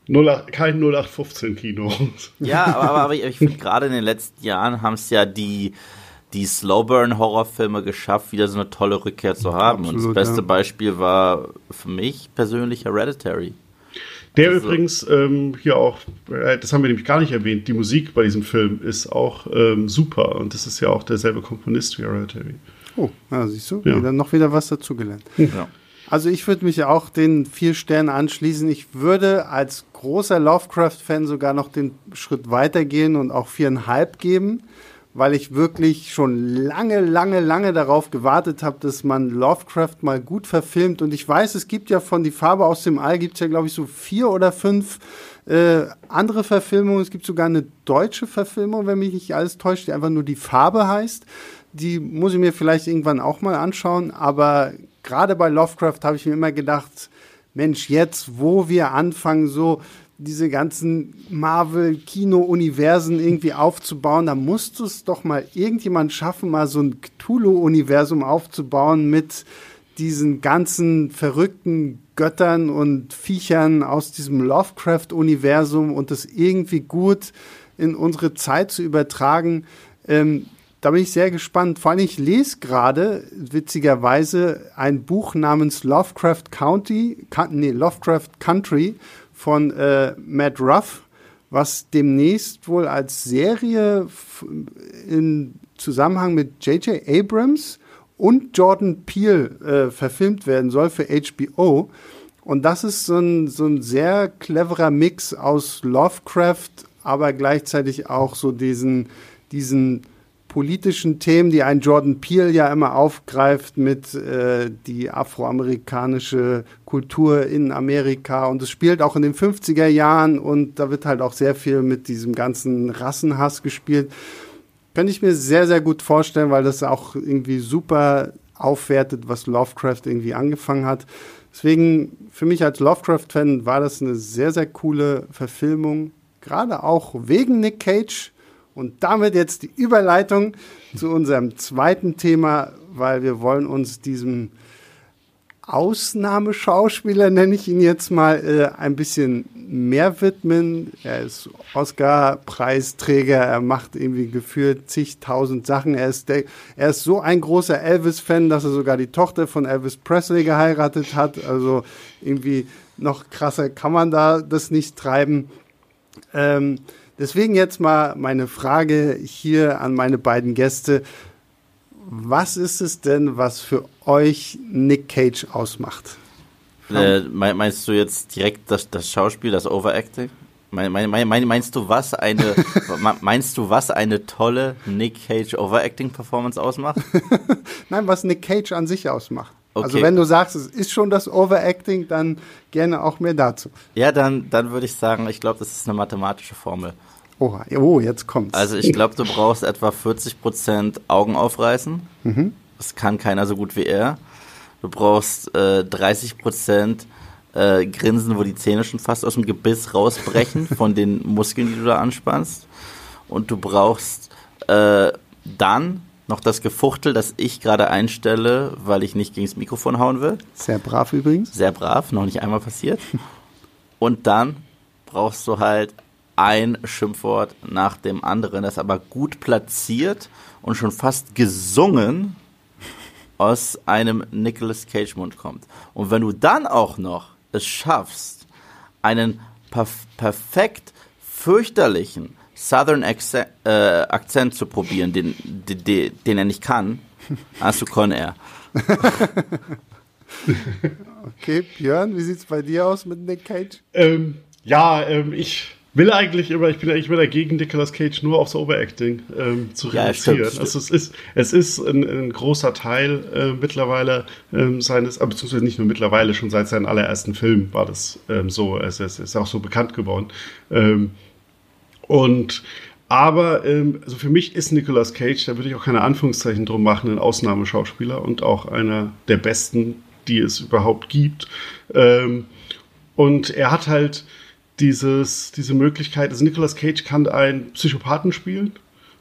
08, kein 0815-Kino. Ja, aber, aber, aber ich finde gerade in den letzten Jahren haben es ja die, die Slowburn-Horrorfilme geschafft, wieder so eine tolle Rückkehr zu haben. Absolut, Und das beste ja. Beispiel war für mich persönlich Hereditary. Der also, übrigens ähm, hier auch, äh, das haben wir nämlich gar nicht erwähnt, die Musik bei diesem Film ist auch ähm, super und das ist ja auch derselbe Komponist wie Hereditary. Oh, ja, siehst du, ja. wieder, noch wieder was dazugelernt. Ja. Also ich würde mich auch den vier Sternen anschließen. Ich würde als großer Lovecraft-Fan sogar noch den Schritt weitergehen und auch viereinhalb geben, weil ich wirklich schon lange, lange, lange darauf gewartet habe, dass man Lovecraft mal gut verfilmt. Und ich weiß, es gibt ja von Die Farbe aus dem All, gibt es ja, glaube ich, so vier oder fünf äh, andere Verfilmungen. Es gibt sogar eine deutsche Verfilmung, wenn mich nicht alles täuscht, die einfach nur Die Farbe heißt. Die muss ich mir vielleicht irgendwann auch mal anschauen, aber gerade bei Lovecraft habe ich mir immer gedacht, Mensch, jetzt, wo wir anfangen, so diese ganzen Marvel-Kino-Universen irgendwie aufzubauen, da musst du es doch mal irgendjemand schaffen, mal so ein Cthulhu-Universum aufzubauen mit diesen ganzen verrückten Göttern und Viechern aus diesem Lovecraft-Universum und das irgendwie gut in unsere Zeit zu übertragen. Ähm, da bin ich sehr gespannt. Vor allem, ich lese gerade, witzigerweise, ein Buch namens Lovecraft County, nee, Lovecraft Country von äh, Matt Ruff, was demnächst wohl als Serie in Zusammenhang mit J.J. Abrams und Jordan Peele äh, verfilmt werden soll für HBO. Und das ist so ein, so ein sehr cleverer Mix aus Lovecraft, aber gleichzeitig auch so diesen, diesen politischen Themen, die ein Jordan Peele ja immer aufgreift mit äh, die afroamerikanische Kultur in Amerika und es spielt auch in den 50er Jahren und da wird halt auch sehr viel mit diesem ganzen Rassenhass gespielt. Könnte ich mir sehr, sehr gut vorstellen, weil das auch irgendwie super aufwertet, was Lovecraft irgendwie angefangen hat. Deswegen, für mich als Lovecraft-Fan war das eine sehr, sehr coole Verfilmung. Gerade auch wegen Nick Cage und damit jetzt die Überleitung zu unserem zweiten Thema, weil wir wollen uns diesem Ausnahmeschauspieler, nenne ich ihn jetzt mal, äh, ein bisschen mehr widmen. Er ist Oscar-Preisträger, er macht irgendwie gefühlt zigtausend Sachen. Er ist, der, er ist so ein großer Elvis-Fan, dass er sogar die Tochter von Elvis Presley geheiratet hat. Also irgendwie noch krasser kann man da das nicht treiben. Ähm, deswegen jetzt mal meine Frage hier an meine beiden Gäste. Was ist es denn, was für euch Nick Cage ausmacht? Äh, meinst du jetzt direkt das, das Schauspiel, das Overacting? Mein, mein, mein, meinst du was eine meinst du was eine tolle Nick Cage Overacting Performance ausmacht? Nein, was Nick Cage an sich ausmacht. Also okay. Also wenn du sagst, es ist schon das Overacting, dann gerne auch mehr dazu. Ja, dann dann würde ich sagen, ich glaube, das ist eine mathematische Formel. Oha, oh, jetzt kommt's. Also ich glaube, du brauchst etwa 40% Augen aufreißen. Mhm. Das kann keiner so gut wie er. Du brauchst äh, 30% äh, Grinsen, wo die Zähne schon fast aus dem Gebiss rausbrechen von den Muskeln, die du da anspannst. Und du brauchst äh, dann noch das Gefuchtel, das ich gerade einstelle, weil ich nicht gegen das Mikrofon hauen will. Sehr brav übrigens. Sehr brav, noch nicht einmal passiert. Und dann brauchst du halt ein Schimpfwort nach dem anderen, das aber gut platziert und schon fast gesungen aus einem Nicolas Cage Mund kommt. Und wenn du dann auch noch es schaffst, einen perf perfekt fürchterlichen Southern Accent, äh, Akzent zu probieren, den, den, den er nicht kann, hast du Con Air. okay, Björn, wie sieht's bei dir aus mit Nick Cage? Ähm, ja, ähm, ich will eigentlich immer, ich bin eigentlich immer dagegen, Nicolas Cage nur aufs Overacting ähm, zu ja, reduzieren. Stimmt, also es ist, es ist ein, ein großer Teil äh, mittlerweile ähm, seines, äh, beziehungsweise nicht nur mittlerweile, schon seit seinen allerersten Film war das ähm, so. Es, es, ist auch so bekannt geworden. Ähm, und aber ähm, also für mich ist Nicolas Cage, da würde ich auch keine Anführungszeichen drum machen, ein Ausnahmeschauspieler und auch einer der besten, die es überhaupt gibt. Ähm, und er hat halt dieses, diese Möglichkeit, also Nicolas Cage kann einen Psychopathen spielen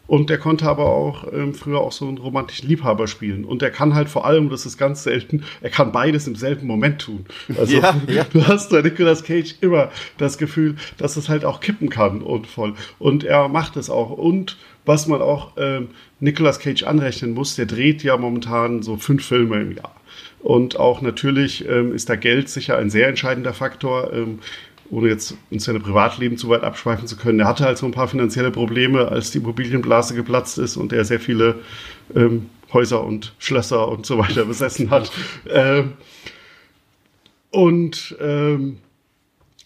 und der konnte aber auch ähm, früher auch so einen romantischen Liebhaber spielen. Und der kann halt vor allem, das ist ganz selten, er kann beides im selben Moment tun. Also ja, ja. du hast bei Nicolas Cage immer das Gefühl, dass es halt auch kippen kann und voll. Und er macht es auch. Und was man auch ähm, Nicolas Cage anrechnen muss, der dreht ja momentan so fünf Filme im Jahr. Und auch natürlich ähm, ist da Geld sicher ein sehr entscheidender Faktor. Ähm, ohne jetzt in seine Privatleben zu weit abschweifen zu können, er hatte halt so ein paar finanzielle Probleme, als die Immobilienblase geplatzt ist und er sehr viele ähm, Häuser und Schlösser und so weiter besessen hat. ähm, und ähm,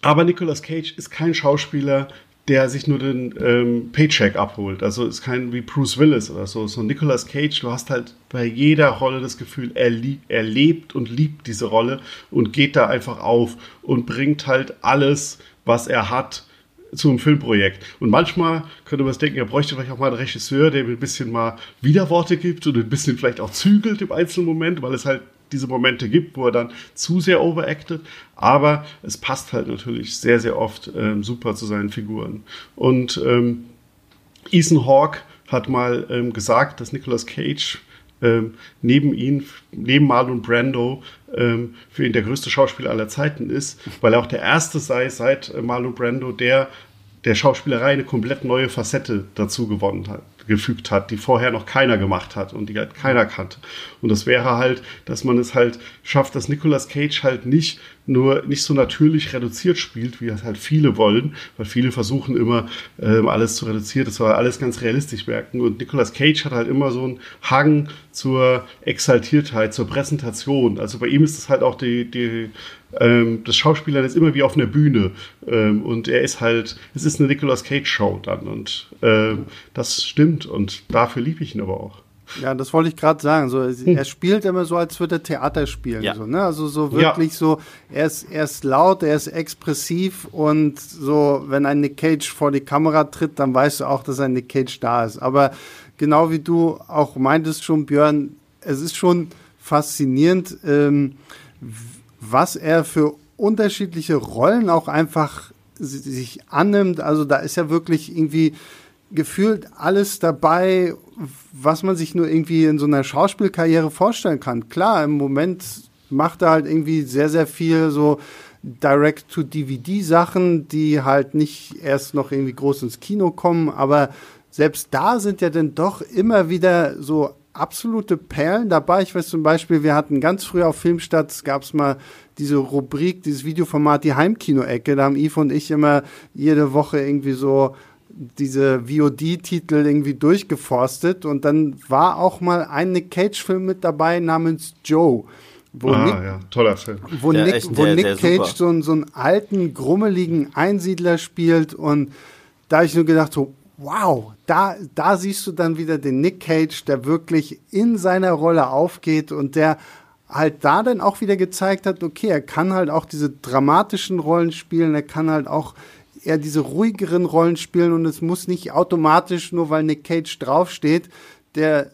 aber Nicolas Cage ist kein Schauspieler, der sich nur den ähm, Paycheck abholt. Also ist kein wie Bruce Willis oder so. So Nicolas Cage, du hast halt bei jeder Rolle das Gefühl, er, er lebt und liebt diese Rolle und geht da einfach auf und bringt halt alles, was er hat, zum Filmprojekt. Und manchmal könnte man denken, er bräuchte vielleicht auch mal einen Regisseur, der mir ein bisschen mal Widerworte gibt und ein bisschen vielleicht auch zügelt im einzelnen Moment, weil es halt diese Momente gibt, wo er dann zu sehr overacted. Aber es passt halt natürlich sehr, sehr oft ähm, super zu seinen Figuren. Und ähm, Ethan Hawke hat mal ähm, gesagt, dass Nicolas Cage ähm, neben ihn, neben Marlon Brando, ähm, für ihn der größte Schauspieler aller Zeiten ist, weil er auch der erste sei seit Marlon Brando, der der Schauspielerei eine komplett neue Facette dazu gewonnen hat gefügt hat, die vorher noch keiner gemacht hat und die halt keiner kannte. Und das wäre halt, dass man es halt schafft, dass Nicolas Cage halt nicht nur nicht so natürlich reduziert spielt, wie es halt viele wollen, weil viele versuchen immer ähm, alles zu reduzieren, das soll alles ganz realistisch merken. Und Nicolas Cage hat halt immer so einen Hang zur Exaltiertheit, zur Präsentation. Also bei ihm ist es halt auch die, die ähm, das Schauspieler ist immer wie auf einer Bühne ähm, und er ist halt, es ist eine Nicolas Cage Show dann und ähm, das stimmt und dafür liebe ich ihn aber auch. Ja, das wollte ich gerade sagen. So, hm. Er spielt immer so, als würde er Theater spielen. Ja. So, ne? Also so wirklich ja. so, er ist, er ist laut, er ist expressiv und so, wenn ein Nick Cage vor die Kamera tritt, dann weißt du auch, dass ein Nick Cage da ist. Aber genau wie du auch meintest schon, Björn, es ist schon faszinierend, ähm, was er für unterschiedliche Rollen auch einfach sich annimmt. Also da ist ja wirklich irgendwie gefühlt alles dabei, was man sich nur irgendwie in so einer Schauspielkarriere vorstellen kann. Klar, im Moment macht er halt irgendwie sehr, sehr viel so Direct-to-DVD-Sachen, die halt nicht erst noch irgendwie groß ins Kino kommen, aber selbst da sind ja dann doch immer wieder so absolute Perlen dabei. Ich weiß zum Beispiel, wir hatten ganz früh auf Filmstadt, gab es mal diese Rubrik, dieses Videoformat, die Heimkino-Ecke. Da haben Yves und ich immer jede Woche irgendwie so diese VOD-Titel irgendwie durchgeforstet und dann war auch mal ein Nick Cage-Film mit dabei namens Joe. Wo ah, Nick, ja, toller Film. Wo der Nick, wo der, Nick Cage so, so einen alten, grummeligen Einsiedler spielt und da habe ich nur gedacht, so, wow, da, da siehst du dann wieder den Nick Cage, der wirklich in seiner Rolle aufgeht und der halt da dann auch wieder gezeigt hat, okay, er kann halt auch diese dramatischen Rollen spielen, er kann halt auch eher diese ruhigeren Rollen spielen und es muss nicht automatisch, nur weil Nick Cage draufsteht, der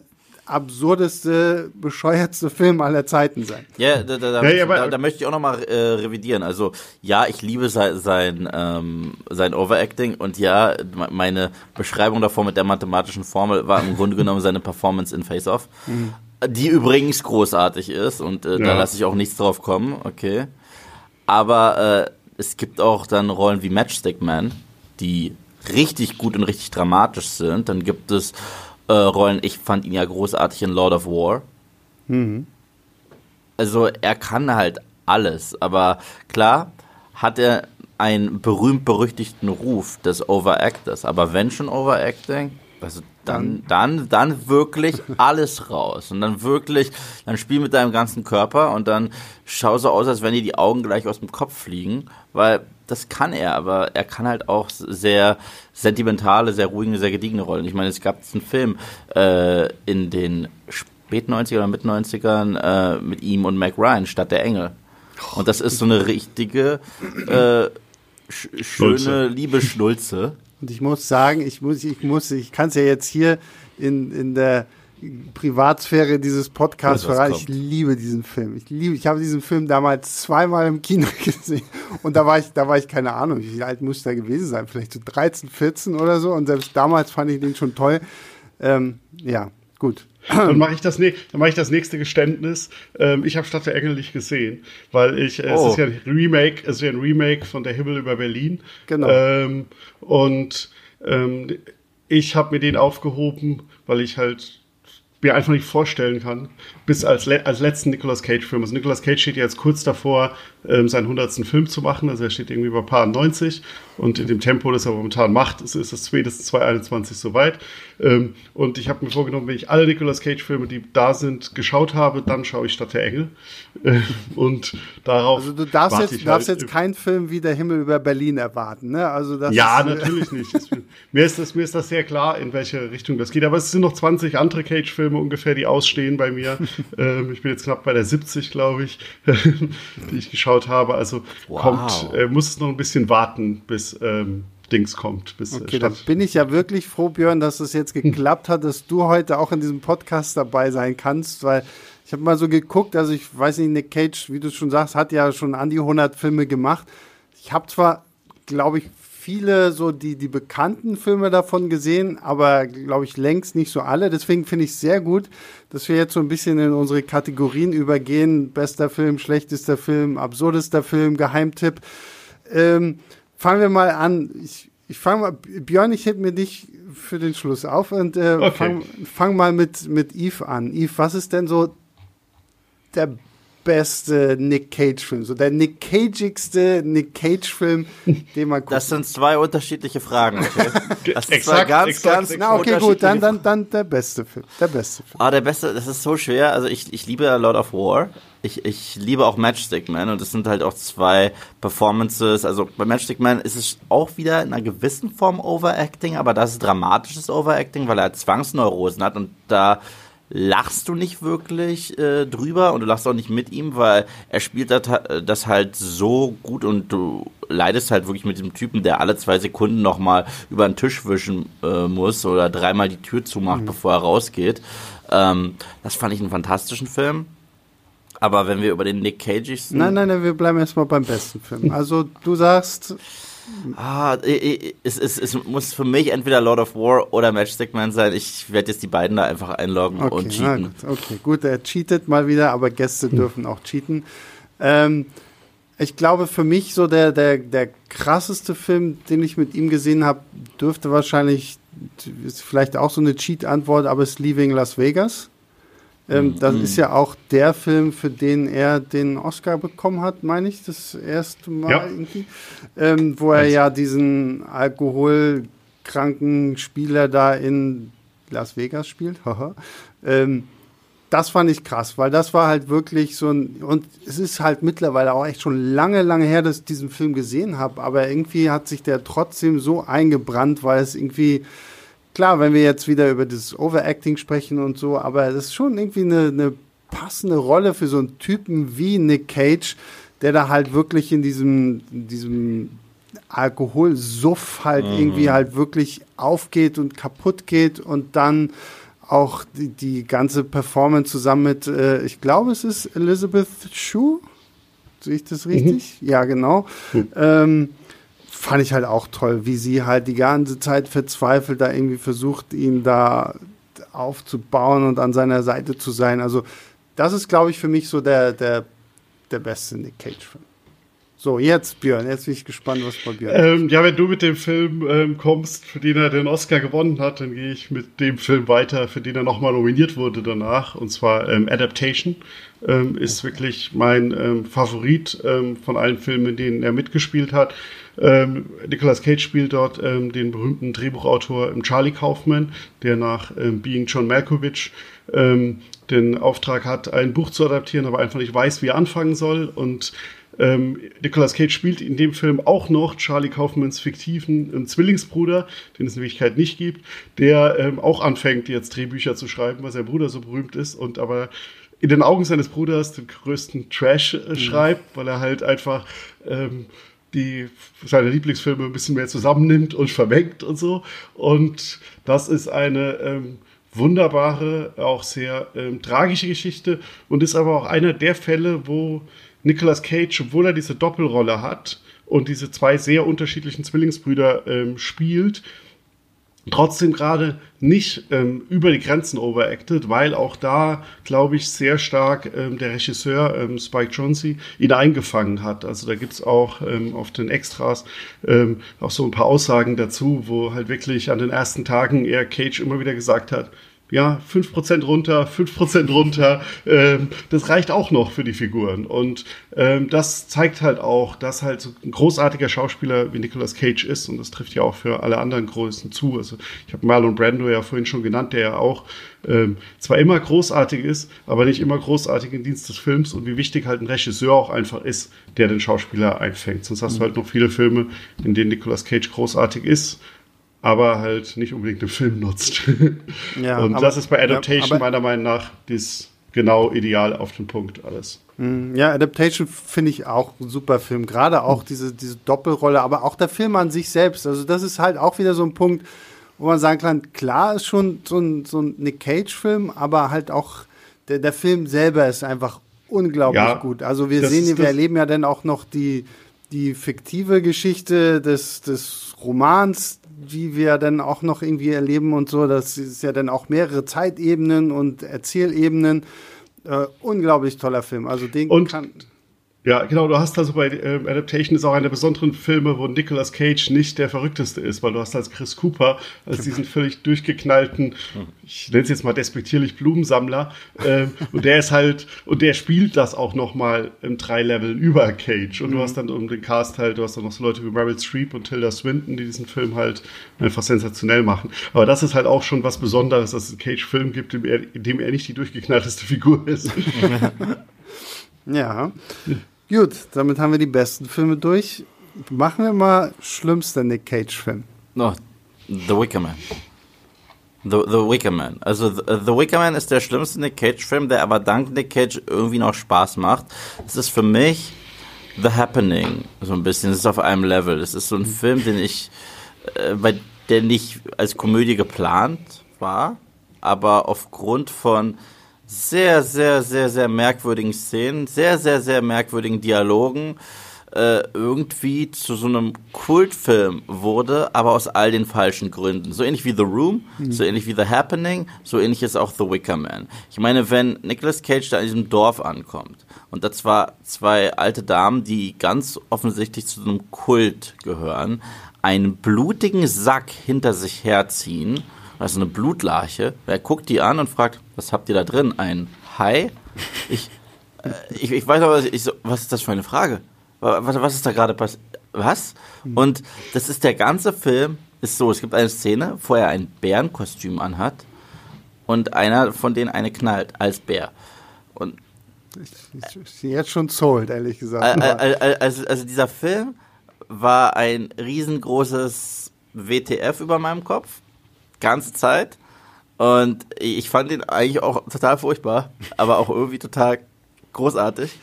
absurdeste, bescheuertste Film aller Zeiten sein. Ja, da, da, da, ja, da, da möchte ich auch nochmal äh, revidieren. Also ja, ich liebe sein, sein, ähm, sein Overacting und ja, meine Beschreibung davor mit der mathematischen Formel war im Grunde genommen seine Performance in Face Off. Mhm. Die übrigens großartig ist und äh, ja. da lasse ich auch nichts drauf kommen, okay. Aber äh, es gibt auch dann Rollen wie Matchstick Man, die richtig gut und richtig dramatisch sind. Dann gibt es äh, Rollen, ich fand ihn ja großartig in Lord of War. Mhm. Also er kann halt alles, aber klar hat er einen berühmt-berüchtigten Ruf des Overactors, aber wenn schon Overacting, also dann, dann, dann wirklich alles raus. Und dann wirklich, dann spiel mit deinem ganzen Körper und dann schau so aus, als wenn dir die Augen gleich aus dem Kopf fliegen, weil das kann er, aber er kann halt auch sehr sentimentale, sehr ruhige, sehr gediegene Rollen. Ich meine, es gab einen Film äh, in den spät 90er oder mit 90ern äh, mit ihm und Mac Ryan, Stadt der Engel. Und das ist so eine richtige, äh, sch schöne Liebe-Schnulze. Und ich muss sagen, ich muss, ich muss, ich kann es ja jetzt hier in, in der Privatsphäre dieses Podcasts verraten. Ich liebe diesen Film. Ich liebe, ich habe diesen Film damals zweimal im Kino gesehen. Und da war ich, da war ich keine Ahnung, wie alt muss da gewesen sein? Vielleicht so 13, 14 oder so. Und selbst damals fand ich den schon toll. Ähm, ja, gut. Dann mache ich, das, dann mach ich das nächste Geständnis. Ähm, ich habe Stadt der Engel nicht gesehen, weil ich, äh, oh. es ist ja ein Remake, es ist ja ein Remake von Der Himmel über Berlin. Genau. Ähm, und ähm, ich habe mir den aufgehoben, weil ich halt mir einfach nicht vorstellen kann, bis als, le als letzten Nicolas Cage-Film. Also Nicolas Cage steht ja jetzt kurz davor, ähm, seinen 100. Film zu machen. Also er steht irgendwie bei paar 90 und in dem Tempo, das er momentan macht, ist, ist es spätestens 2021 soweit. Ähm, und ich habe mir vorgenommen, wenn ich alle Nicolas Cage-Filme, die da sind, geschaut habe, dann schaue ich Stadt der Engel. Äh, und darauf. Also du darfst jetzt, darfst halt, jetzt keinen Film wie Der Himmel über Berlin erwarten, ne? Also das ja, ist, äh, natürlich nicht. Das, mir, ist das, mir ist das sehr klar, in welche Richtung das geht. Aber es sind noch 20 andere Cage-Filme ungefähr, die ausstehen bei mir. Ähm, ich bin jetzt knapp bei der 70, glaube ich, die ich geschaut habe. Also wow. kommt, äh, muss es noch ein bisschen warten, bis ähm, Dings kommt. Bis, äh, okay, da bin ich ja wirklich froh, Björn, dass es jetzt geklappt hat, dass du heute auch in diesem Podcast dabei sein kannst, weil ich habe mal so geguckt, also ich weiß nicht, Nick Cage, wie du schon sagst, hat ja schon an die 100 Filme gemacht. Ich habe zwar, glaube ich, viele so die, die bekannten Filme davon gesehen, aber glaube ich längst nicht so alle. Deswegen finde ich es sehr gut, dass wir jetzt so ein bisschen in unsere Kategorien übergehen. Bester Film, schlechtester Film, absurdester Film, Geheimtipp. Ähm, fangen wir mal an. Ich, ich fange mal, Björn, ich hätte mir dich für den Schluss auf und äh, okay. fang, fang mal mit, mit Yves an. Yves, was ist denn so der beste Nick Cage-Film? So der Nick Cageigste Nick Cage-Film, den man guckt. Das sind zwei unterschiedliche Fragen, okay? Das sind exakt, zwei ganz, exakt, ganz exakt. Na, okay, gut, dann, dann, dann der beste Film. Der beste Film. Ah, der beste, das ist so schwer. Also ich, ich liebe Lord of War ich, ich liebe auch Matchstick Man und es sind halt auch zwei Performances. Also bei Matchstick Man ist es auch wieder in einer gewissen Form Overacting, aber das ist dramatisches Overacting, weil er Zwangsneurosen hat und da lachst du nicht wirklich äh, drüber und du lachst auch nicht mit ihm, weil er spielt das, das halt so gut und du leidest halt wirklich mit dem Typen, der alle zwei Sekunden nochmal über den Tisch wischen äh, muss oder dreimal die Tür zumacht, mhm. bevor er rausgeht. Ähm, das fand ich einen fantastischen Film. Aber wenn wir über den Nick Cage Nein, nein, nein, wir bleiben erstmal beim besten Film. Also du sagst Ah, es, es, es muss für mich entweder Lord of War oder Matchstick Man sein. Ich werde jetzt die beiden da einfach einloggen okay, und cheaten. Gut, okay, gut, er cheatet mal wieder, aber Gäste hm. dürfen auch cheaten. Ähm, ich glaube, für mich so der, der, der krasseste Film, den ich mit ihm gesehen habe, dürfte wahrscheinlich, ist vielleicht auch so eine Cheat-Antwort, aber ist Leaving Las Vegas. Ähm, mhm. Das ist ja auch der Film, für den er den Oscar bekommen hat, meine ich, das erste Mal ja. irgendwie. Ähm, wo er ja diesen alkoholkranken Spieler da in Las Vegas spielt. ähm, das fand ich krass, weil das war halt wirklich so ein, und es ist halt mittlerweile auch echt schon lange, lange her, dass ich diesen Film gesehen habe, aber irgendwie hat sich der trotzdem so eingebrannt, weil es irgendwie, klar, wenn wir jetzt wieder über das Overacting sprechen und so, aber es ist schon irgendwie eine, eine passende Rolle für so einen Typen wie Nick Cage, der da halt wirklich in diesem, in diesem Alkoholsuff halt mhm. irgendwie halt wirklich aufgeht und kaputt geht und dann auch die, die ganze Performance zusammen mit, äh, ich glaube, es ist Elizabeth Shue. Sehe ich das richtig? Mhm. Ja, genau. Mhm. Ähm, fand ich halt auch toll, wie sie halt die ganze Zeit verzweifelt da irgendwie versucht, ihn da aufzubauen und an seiner Seite zu sein. Also, das ist, glaube ich, für mich so der, der, der beste Nick Cage-Film. So, jetzt Björn, jetzt bin ich gespannt, was bei Björn ähm, Ja, wenn du mit dem Film ähm, kommst, für den er den Oscar gewonnen hat, dann gehe ich mit dem Film weiter, für den er nochmal nominiert wurde danach, und zwar ähm, Adaptation. Ähm, ist wirklich mein ähm, Favorit ähm, von allen Filmen, in denen er mitgespielt hat. Nicolas Cage spielt dort den berühmten Drehbuchautor Charlie Kaufman, der nach Being John Malkovich den Auftrag hat, ein Buch zu adaptieren, aber einfach nicht weiß, wie er anfangen soll und ähm, Nicolas Cage spielt in dem Film auch noch Charlie Kaufmans fiktiven ähm, Zwillingsbruder, den es in Wirklichkeit nicht gibt, der ähm, auch anfängt, jetzt Drehbücher zu schreiben, weil sein Bruder so berühmt ist und aber in den Augen seines Bruders den größten Trash äh, mhm. schreibt, weil er halt einfach ähm, die seine Lieblingsfilme ein bisschen mehr zusammennimmt und vermengt und so. Und das ist eine ähm, wunderbare, auch sehr ähm, tragische Geschichte und ist aber auch einer der Fälle, wo Nicolas Cage, obwohl er diese Doppelrolle hat und diese zwei sehr unterschiedlichen Zwillingsbrüder ähm, spielt, trotzdem gerade nicht ähm, über die Grenzen overacted, weil auch da, glaube ich, sehr stark ähm, der Regisseur ähm, Spike Jonze ihn eingefangen hat. Also da gibt's auch ähm, auf den Extras ähm, auch so ein paar Aussagen dazu, wo halt wirklich an den ersten Tagen er Cage immer wieder gesagt hat, ja, 5% runter, 5% runter, ähm, das reicht auch noch für die Figuren. Und ähm, das zeigt halt auch, dass halt so ein großartiger Schauspieler wie Nicolas Cage ist. Und das trifft ja auch für alle anderen Größen zu. Also ich habe Marlon Brando ja vorhin schon genannt, der ja auch ähm, zwar immer großartig ist, aber nicht immer großartig im Dienst des Films und wie wichtig halt ein Regisseur auch einfach ist, der den Schauspieler einfängt. Sonst hast du halt noch viele Filme, in denen Nicolas Cage großartig ist aber halt nicht unbedingt im Film nutzt. Ja, und aber, das ist bei Adaptation ja, meiner Meinung nach das genau ideal auf den Punkt alles. Mhm, ja, Adaptation finde ich auch ein super Film. Gerade auch diese, diese Doppelrolle, aber auch der Film an sich selbst. Also, das ist halt auch wieder so ein Punkt, wo man sagen kann, klar ist schon so ein, so ein Nick Cage-Film, aber halt auch der, der Film selber ist einfach unglaublich ja, gut. Also, wir sehen, wir erleben ja dann auch noch die, die fiktive Geschichte des, des Romans, wie wir dann auch noch irgendwie erleben und so. Das ist ja dann auch mehrere Zeitebenen und Erzählebenen. Äh, unglaublich toller Film. Also den und kann. Ja, genau, du hast also bei äh, Adaptation ist auch einer der besonderen Filme, wo Nicolas Cage nicht der verrückteste ist, weil du hast als Chris Cooper, als diesen völlig durchgeknallten, ich nenne es jetzt mal despektierlich Blumensammler, äh, und der ist halt, und der spielt das auch nochmal im drei Level über Cage. Und mhm. du hast dann um den Cast halt, du hast dann noch so Leute wie Meryl Streep und Tilda Swinton, die diesen Film halt einfach sensationell machen. Aber das ist halt auch schon was Besonderes, dass es einen Cage-Film gibt, in, in dem er nicht die durchgeknallteste Figur ist. Ja. Gut, damit haben wir die besten Filme durch. Machen wir mal schlimmster Nick Cage-Film. No, The Wicker Man. The, The Wicker Man. Also The, The Wicker Man ist der schlimmste Nick Cage-Film, der aber dank Nick Cage irgendwie noch Spaß macht. Es ist für mich The Happening, so ein bisschen. Es ist auf einem Level. Es ist so ein Film, den ich, äh, bei der nicht als Komödie geplant war, aber aufgrund von sehr, sehr, sehr, sehr merkwürdigen Szenen, sehr, sehr, sehr merkwürdigen Dialogen, äh, irgendwie zu so einem Kultfilm wurde, aber aus all den falschen Gründen. So ähnlich wie The Room, mhm. so ähnlich wie The Happening, so ähnlich ist auch The Wicker Man. Ich meine, wenn Nicolas Cage da in diesem Dorf ankommt und da zwar zwei alte Damen, die ganz offensichtlich zu einem Kult gehören, einen blutigen Sack hinter sich herziehen, also eine Blutlarche, er guckt die an und fragt, was habt ihr da drin? Ein Hai? Ich, äh, ich, ich weiß aber, ich so, was ist das für eine Frage? Was, was ist da gerade passiert? Was? Und das ist der ganze Film, ist so, es gibt eine Szene, wo er ein Bärenkostüm anhat und einer von denen eine knallt als Bär. Und ich, ich, ich jetzt schon sold, ehrlich gesagt. Also, also dieser Film war ein riesengroßes WTF über meinem Kopf, ganze Zeit. Und ich fand ihn eigentlich auch total furchtbar, aber auch irgendwie total großartig.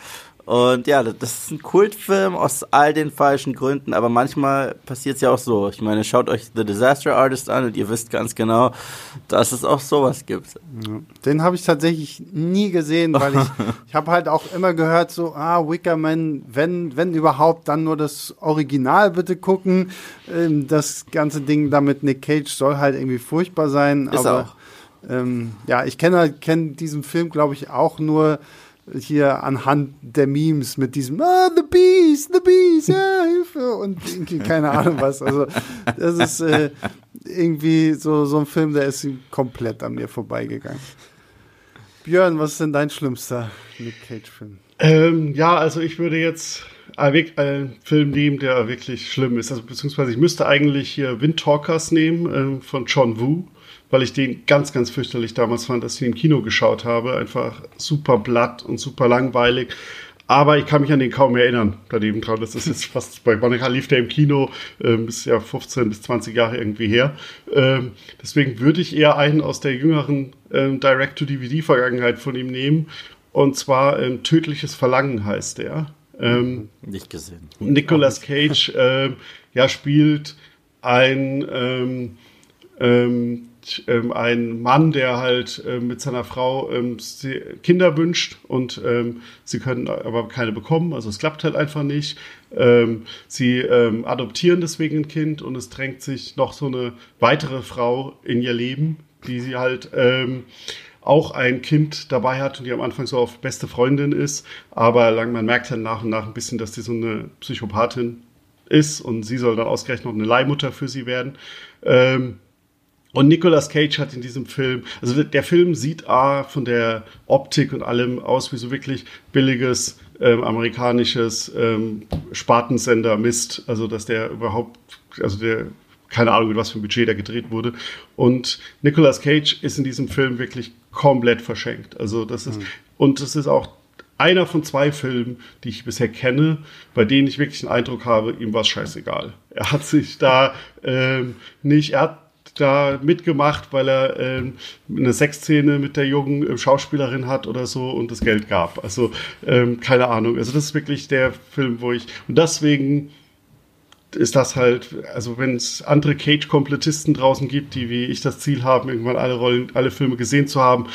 Und ja, das ist ein Kultfilm aus all den falschen Gründen, aber manchmal passiert es ja auch so. Ich meine, schaut euch The Disaster Artist an und ihr wisst ganz genau, dass es auch sowas gibt. Den habe ich tatsächlich nie gesehen, weil ich, ich habe halt auch immer gehört, so, ah, Wickerman, wenn, wenn überhaupt, dann nur das Original bitte gucken. Ähm, das ganze Ding da mit Nick Cage soll halt irgendwie furchtbar sein. Ist aber, auch. Ähm, ja, ich kenne kenn diesen Film, glaube ich, auch nur hier anhand der Memes mit diesem ah, The Bees, The Bees, ja, Hilfe und keine Ahnung was. Also das ist äh, irgendwie so, so ein Film, der ist komplett an mir vorbeigegangen. Björn, was ist denn dein schlimmster Nick Cage-Film? Ähm, ja, also ich würde jetzt einen Film nehmen, der wirklich schlimm ist. Also beziehungsweise ich müsste eigentlich hier Windtalkers nehmen äh, von John Woo weil ich den ganz, ganz fürchterlich damals fand, dass ich ihn im Kino geschaut habe. Einfach super blatt und super langweilig. Aber ich kann mich an den kaum erinnern. Daneben dran, das ist jetzt fast bei Monika lief der im Kino, ähm, ist ja 15 bis 20 Jahre irgendwie her. Ähm, deswegen würde ich eher einen aus der jüngeren ähm, Direct-to-DVD-Vergangenheit von ihm nehmen. Und zwar ähm, Tödliches Verlangen heißt der. Ähm, Nicht gesehen. Nicolas Cage äh, ja, spielt ein ähm, ein Mann, der halt ähm, mit seiner Frau ähm, Kinder wünscht und ähm, sie können aber keine bekommen, also es klappt halt einfach nicht. Ähm, sie ähm, adoptieren deswegen ein Kind und es drängt sich noch so eine weitere Frau in ihr Leben, die sie halt auch ein Kind dabei hat und die am Anfang so auf beste Freundin ist, aber lang, man merkt dann nach und nach ein bisschen, dass sie so eine Psychopathin ist und sie soll dann ausgerechnet noch eine Leihmutter für sie werden. Ähm, und Nicolas Cage hat in diesem Film, also der Film sieht A von der Optik und allem aus wie so wirklich billiges ähm, amerikanisches ähm, Spartensender Mist. Also dass der überhaupt, also der keine Ahnung, mit was für ein Budget da gedreht wurde. Und Nicolas Cage ist in diesem Film wirklich komplett verschenkt. Also das ist, mhm. und das ist auch einer von zwei Filmen, die ich bisher kenne, bei denen ich wirklich den Eindruck habe, ihm war es scheißegal. Er hat sich da ähm, nicht, er hat da mitgemacht, weil er ähm, eine Sexszene mit der jungen äh, Schauspielerin hat oder so und das Geld gab. Also ähm, keine Ahnung. Also das ist wirklich der Film, wo ich und deswegen ist das halt, also wenn es andere Cage-Komplettisten draußen gibt, die wie ich das Ziel haben, irgendwann alle Rollen, alle Filme gesehen zu haben,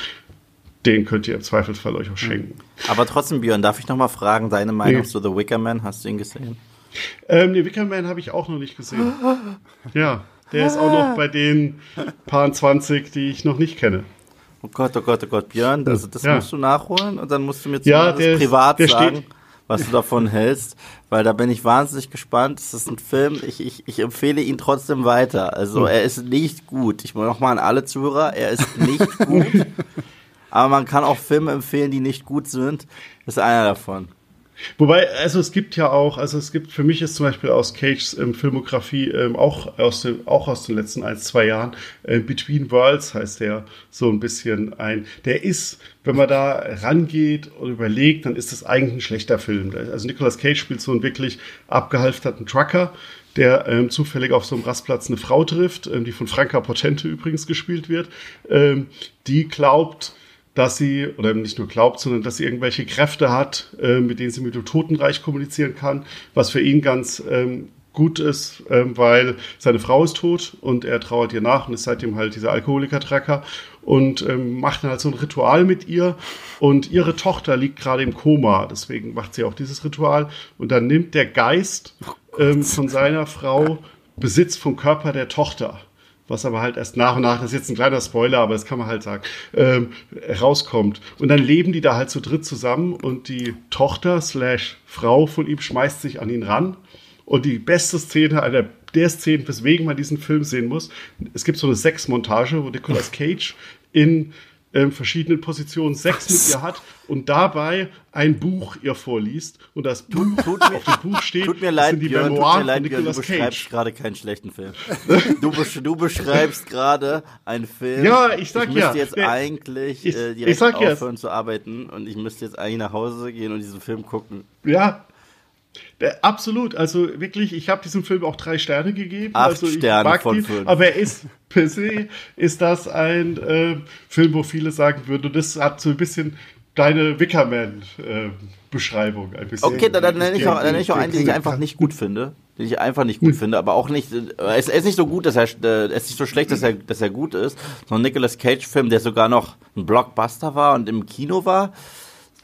den könnt ihr im Zweifelsfall euch auch schenken. Aber trotzdem, Björn, darf ich noch mal fragen, deine Meinung nee. zu The Wicker Man? Hast du ihn gesehen? Ähm, den Wicker Man habe ich auch noch nicht gesehen. ja. Der ist auch noch bei den paar 20, die ich noch nicht kenne. Oh Gott, oh Gott, oh Gott, Björn, also das ja. musst du nachholen und dann musst du mir ja, der, privat der sagen, steht. was du davon hältst, weil da bin ich wahnsinnig gespannt. Es ist ein Film, ich, ich, ich empfehle ihn trotzdem weiter. Also hm. er ist nicht gut. Ich nochmal an alle Zuhörer, er ist nicht gut. aber man kann auch Filme empfehlen, die nicht gut sind. Das ist einer davon. Wobei, also es gibt ja auch, also es gibt, für mich ist zum Beispiel aus Cages ähm, Filmografie ähm, auch, aus den, auch aus den letzten ein, zwei Jahren, äh, Between Worlds heißt der so ein bisschen ein, der ist, wenn man da rangeht und überlegt, dann ist das eigentlich ein schlechter Film. Also Nicolas Cage spielt so einen wirklich abgehalfterten Trucker, der ähm, zufällig auf so einem Rastplatz eine Frau trifft, ähm, die von Franka Potente übrigens gespielt wird, ähm, die glaubt, dass sie, oder nicht nur glaubt, sondern dass sie irgendwelche Kräfte hat, äh, mit denen sie mit dem Totenreich kommunizieren kann, was für ihn ganz ähm, gut ist, ähm, weil seine Frau ist tot und er trauert ihr nach und ist seitdem halt dieser Alkoholiker-Tracker und ähm, macht dann halt so ein Ritual mit ihr und ihre Tochter liegt gerade im Koma, deswegen macht sie auch dieses Ritual und dann nimmt der Geist ähm, von seiner Frau Besitz vom Körper der Tochter was aber halt erst nach und nach, das ist jetzt ein kleiner Spoiler, aber das kann man halt sagen, ähm, rauskommt. Und dann leben die da halt zu dritt zusammen und die Tochter slash Frau von ihm schmeißt sich an ihn ran und die beste Szene, einer der Szenen, weswegen man diesen Film sehen muss, es gibt so eine Sexmontage, wo Nicolas Cage in ähm, verschiedenen Positionen Sex mit ihr hat und dabei ein Buch ihr vorliest und das Buch tut mir, auf dem Buch steht, tut mir leid, sind die Björn, Memoiren tut mir leid, Björn, du beschreibst gerade keinen schlechten Film. Du, du beschreibst gerade einen Film. Ja, ich sag ich ja. Ich müsste jetzt der, eigentlich ich, äh, direkt aufhören ja. zu arbeiten und ich müsste jetzt eigentlich nach Hause gehen und diesen Film gucken. Ja, der, absolut, also wirklich, ich habe diesem Film auch drei Sterne gegeben. Acht also Sterne von ihn, fünf. Aber er ist per se ist das ein äh, Film, wo viele sagen würden, und das hat so ein bisschen deine Wickerman-Beschreibung. Äh, okay, dann, dann nenne ich auch, dann nenne ich auch einen, den ich einfach nicht gut finde. Den ich einfach nicht gut hm. finde, aber auch nicht, äh, es ist nicht so gut, dass er, äh, es ist nicht so schlecht, dass er, dass er gut ist, sondern Nicolas Cage-Film, der sogar noch ein Blockbuster war und im Kino war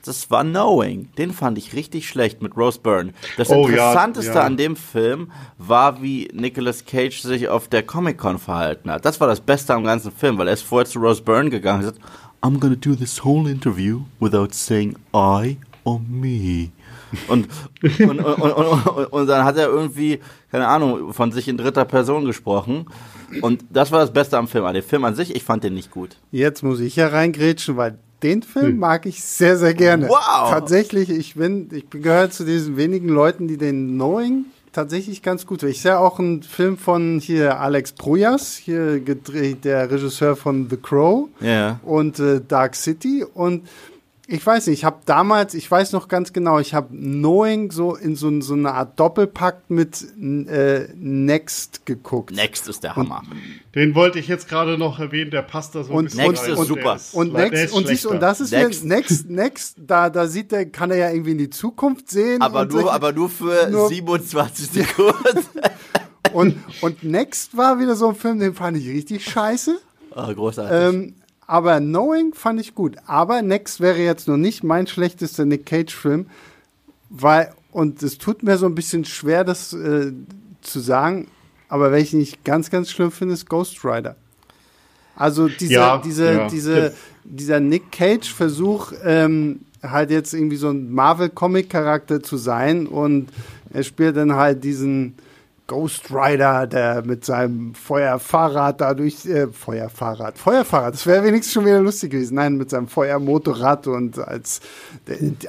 das war Knowing. Den fand ich richtig schlecht mit Rose Byrne. Das oh, Interessanteste ja, ja. an dem Film war, wie Nicolas Cage sich auf der Comic-Con verhalten hat. Das war das Beste am ganzen Film, weil er ist vorher zu Rose Byrne gegangen und gesagt, I'm gonna do this whole interview without saying I or me. Und, und, und, und, dann hat er irgendwie, keine Ahnung, von sich in dritter Person gesprochen. Und das war das Beste am Film. Aber der Film an sich, ich fand den nicht gut. Jetzt muss ich ja reingrätschen, weil den Film hm. mag ich sehr, sehr gerne. Wow. Tatsächlich, ich bin, ich gehöre zu diesen wenigen Leuten, die den Knowing tatsächlich ganz gut. Ich sehe auch einen Film von hier Alex Proyas, hier gedreht, der Regisseur von The Crow yeah. und äh, Dark City und ich weiß nicht, ich habe damals, ich weiß noch ganz genau, ich habe Knowing so in so, so eine Art Doppelpakt mit äh, Next geguckt. Next ist der Hammer. Und, den wollte ich jetzt gerade noch erwähnen, der passt da so und, ein bisschen Next rein. ist super. Ist, und Next, und, siehst, und das ist Next. Next, Next, da, da sieht der, kann er ja irgendwie in die Zukunft sehen. Aber nur, solche, aber nur für nur, 27 Sekunden. und, und Next war wieder so ein Film, den fand ich richtig scheiße. Oh, großartig. Ähm, aber Knowing fand ich gut. Aber Next wäre jetzt noch nicht mein schlechtester Nick Cage-Film, weil, und es tut mir so ein bisschen schwer, das äh, zu sagen, aber welchen ich ganz, ganz schlimm finde, ist Ghost Rider. Also diese, ja, diese, ja. diese, dieser Nick Cage-Versuch, ähm, halt jetzt irgendwie so ein Marvel-Comic-Charakter zu sein und er spielt dann halt diesen Ghost Rider, der mit seinem Feuerfahrrad dadurch, äh, Feuerfahrrad, Feuerfahrrad, das wäre wenigstens schon wieder lustig gewesen. Nein, mit seinem Feuermotorrad und als,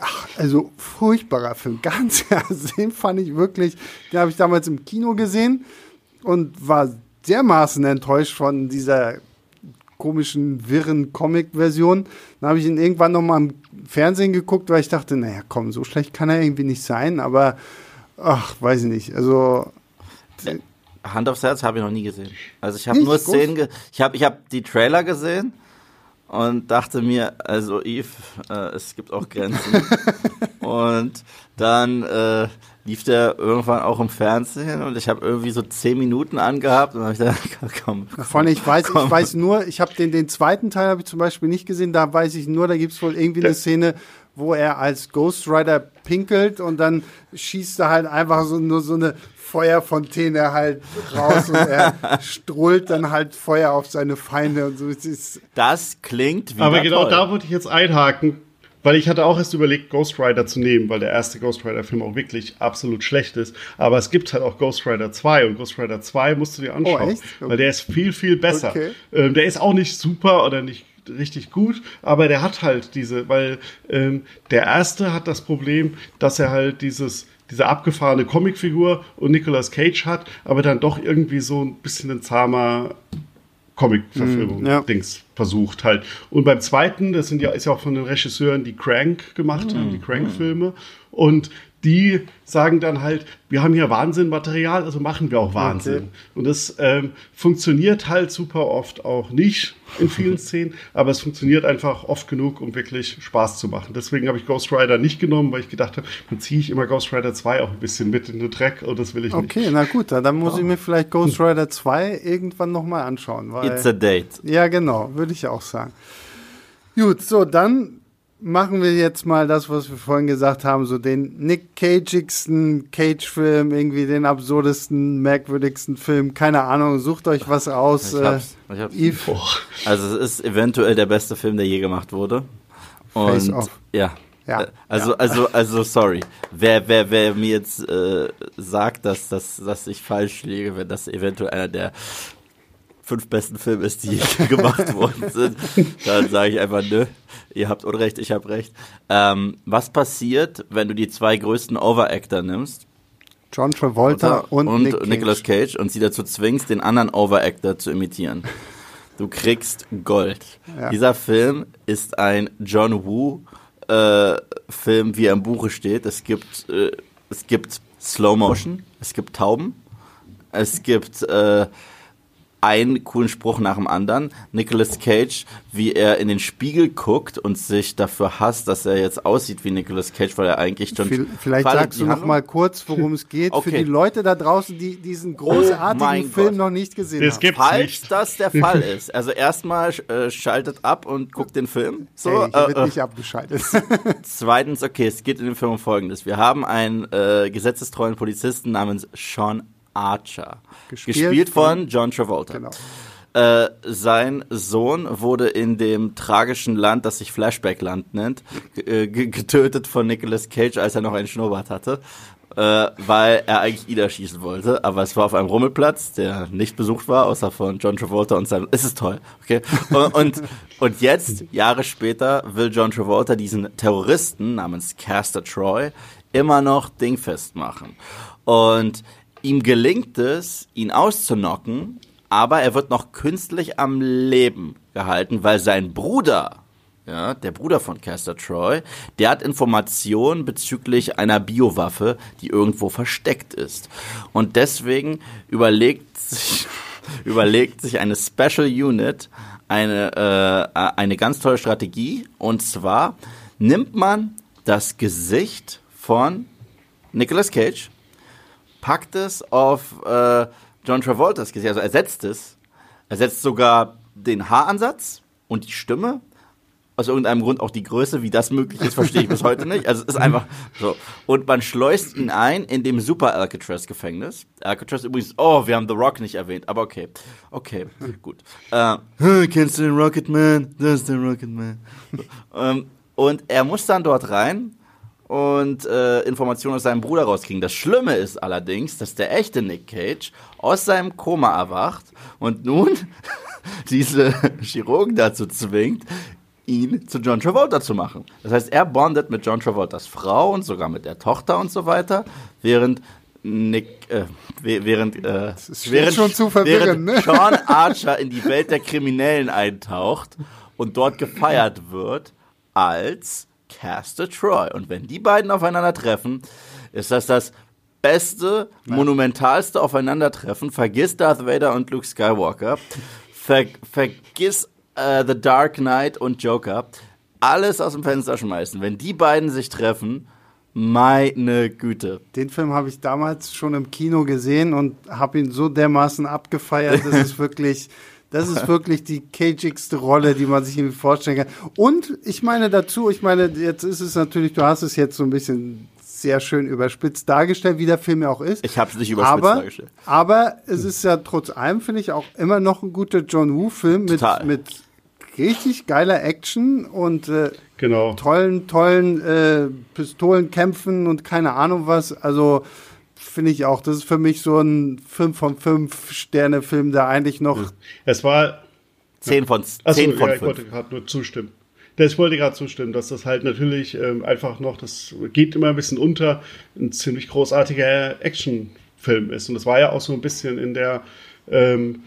ach, also furchtbarer Film. Ganz, also den fand ich wirklich, den habe ich damals im Kino gesehen und war dermaßen enttäuscht von dieser komischen, wirren Comic-Version. Dann habe ich ihn irgendwann noch mal im Fernsehen geguckt, weil ich dachte, naja, komm, so schlecht kann er irgendwie nicht sein, aber ach, weiß ich nicht. Also Hand aufs Herz habe ich noch nie gesehen. Also ich habe nur Szenen, ge ich habe ich hab die Trailer gesehen und dachte mir, also Eve, äh, es gibt auch Grenzen. und dann äh, lief der irgendwann auch im Fernsehen und ich habe irgendwie so zehn Minuten angehabt und habe ich gedacht, komm, komm. Von ich weiß, komm. ich weiß nur, ich habe den, den zweiten Teil habe ich zum Beispiel nicht gesehen, da weiß ich nur, da gibt es wohl irgendwie eine Szene, wo er als Ghost Rider pinkelt und dann schießt er halt einfach so nur so eine Feuerfontäne halt raus und er strahlt dann halt Feuer auf seine Feinde und so. Das klingt wie. Aber genau toll. da wollte ich jetzt einhaken, weil ich hatte auch erst überlegt, Ghost Rider zu nehmen, weil der erste Ghost Rider-Film auch wirklich absolut schlecht ist. Aber es gibt halt auch Ghost Rider 2 und Ghost Rider 2 musst du dir anschauen, oh, okay. weil der ist viel, viel besser. Okay. Ähm, der ist auch nicht super oder nicht richtig gut, aber der hat halt diese, weil ähm, der erste hat das Problem, dass er halt dieses diese abgefahrene Comicfigur und Nicolas Cage hat, aber dann doch irgendwie so ein bisschen ein zahmer Comic-Verfilmung, mm, ja. Dings versucht halt. Und beim zweiten, das sind ja, ist ja auch von den Regisseuren, die Crank gemacht haben, mm, die Crank-Filme. Und die sagen dann halt, wir haben hier Wahnsinnmaterial, also machen wir auch Wahnsinn. Okay. Und das ähm, funktioniert halt super oft auch nicht in vielen Szenen, aber es funktioniert einfach oft genug, um wirklich Spaß zu machen. Deswegen habe ich Ghost Rider nicht genommen, weil ich gedacht habe, dann ziehe ich immer Ghost Rider 2 auch ein bisschen mit in den Dreck und das will ich okay, nicht. Okay, na gut, dann muss ja. ich mir vielleicht Ghost Rider 2 irgendwann nochmal anschauen. Weil, It's a date. Ja, genau, würde ich auch sagen. Gut, so, dann machen wir jetzt mal das, was wir vorhin gesagt haben, so den Nick Cageigsten Cage-Film, irgendwie den absurdesten, merkwürdigsten Film, keine Ahnung, sucht euch was aus. Ich hab's, äh, ich hab's. Eve. Also es ist eventuell der beste Film, der je gemacht wurde. Und Face off. ja. Ja, also, ja. also, also, sorry. Wer, wer, wer mir jetzt äh, sagt, dass, dass, dass ich falsch liege, wenn das eventuell einer der fünf besten Filme ist, die gemacht worden sind, dann sage ich einfach, nö, ihr habt Unrecht, ich habe recht. Ähm, was passiert, wenn du die zwei größten Overactor nimmst? John Travolta und, und Nick Nicolas Cage und sie dazu zwingst, den anderen Overactor zu imitieren. Du kriegst Gold. Ja. Dieser Film ist ein John Woo äh, Film, wie er im Buche steht. Es gibt, äh, es gibt Slow Motion, es gibt Tauben, es gibt äh, einen coolen Spruch nach dem anderen. Nicolas Cage, wie er in den Spiegel guckt und sich dafür hasst, dass er jetzt aussieht wie Nicolas Cage, weil er eigentlich schon. Vielleicht sagst du noch mal kurz, worum es geht, okay. für die Leute da draußen, die diesen großartigen oh Film Gott. noch nicht gesehen das haben. Falls nicht. das der Fall ist, also erstmal äh, schaltet ab und guckt den Film. So, hey, hier äh, wird nicht abgeschaltet. Zweitens, okay, es geht in dem Film um Folgendes: Wir haben einen äh, gesetzestreuen Polizisten namens Sean Archer. Gespielt, gespielt von John Travolta. Genau. Äh, sein Sohn wurde in dem tragischen Land, das sich Flashback-Land nennt, äh, getötet von Nicolas Cage, als er noch einen Schnurrbart hatte, äh, weil er eigentlich Ida schießen wollte. Aber es war auf einem Rummelplatz, der nicht besucht war, außer von John Travolta und seinem. Es ist toll, okay? Und, und, und jetzt, Jahre später, will John Travolta diesen Terroristen namens Caster Troy immer noch dingfest machen. Und Ihm gelingt es, ihn auszunocken, aber er wird noch künstlich am Leben gehalten, weil sein Bruder, ja, der Bruder von Caster Troy, der hat Informationen bezüglich einer Biowaffe, die irgendwo versteckt ist. Und deswegen überlegt sich, überlegt sich eine Special Unit eine, äh, eine ganz tolle Strategie. Und zwar nimmt man das Gesicht von Nicolas Cage, packt es auf äh, John Travoltas Gesicht, also ersetzt es. Ersetzt sogar den Haaransatz und die Stimme. Aus irgendeinem Grund auch die Größe, wie das möglich ist, verstehe ich bis heute nicht. Also es ist einfach so. Und man schleust ihn ein in dem Super Alcatraz Gefängnis. Alcatraz übrigens, oh, wir haben The Rock nicht erwähnt, aber okay. Okay, gut. Äh, kennst du den Rocket Man? Das ist der Rocket Man. ähm, und er muss dann dort rein und äh, Informationen aus seinem Bruder rauskriegen. Das Schlimme ist allerdings, dass der echte Nick Cage aus seinem Koma erwacht und nun diese Chirurgen dazu zwingt, ihn zu John Travolta zu machen. Das heißt, er bondet mit John Travoltas Frau und sogar mit der Tochter und so weiter, während Nick, äh, während, äh, während, schon zu während ne? Sean Archer in die Welt der Kriminellen eintaucht und dort gefeiert wird als Caster Troy. Und wenn die beiden aufeinandertreffen, ist das das beste, Nein. monumentalste Aufeinandertreffen. Vergiss Darth Vader und Luke Skywalker. Ver vergiss uh, The Dark Knight und Joker. Alles aus dem Fenster schmeißen. Wenn die beiden sich treffen, meine Güte. Den Film habe ich damals schon im Kino gesehen und habe ihn so dermaßen abgefeiert. Das ist wirklich das ist wirklich die cageigste Rolle, die man sich irgendwie vorstellen kann. Und ich meine dazu, ich meine, jetzt ist es natürlich, du hast es jetzt so ein bisschen sehr schön überspitzt dargestellt, wie der Film ja auch ist. Ich habe es nicht überspitzt aber, dargestellt. Aber es ist ja trotz allem, finde ich, auch immer noch ein guter John Woo-Film mit, mit richtig geiler Action und äh, genau. tollen, tollen äh, Pistolenkämpfen und keine Ahnung was. Also finde ich auch. Das ist für mich so ein 5 von 5 Sterne Film, der eigentlich noch. Es war 10 von, 10 Achso, von ja, 5. Ich wollte gerade nur zustimmen. Ich wollte gerade zustimmen, dass das halt natürlich ähm, einfach noch, das geht immer ein bisschen unter, ein ziemlich großartiger Actionfilm ist. Und das war ja auch so ein bisschen in der ähm,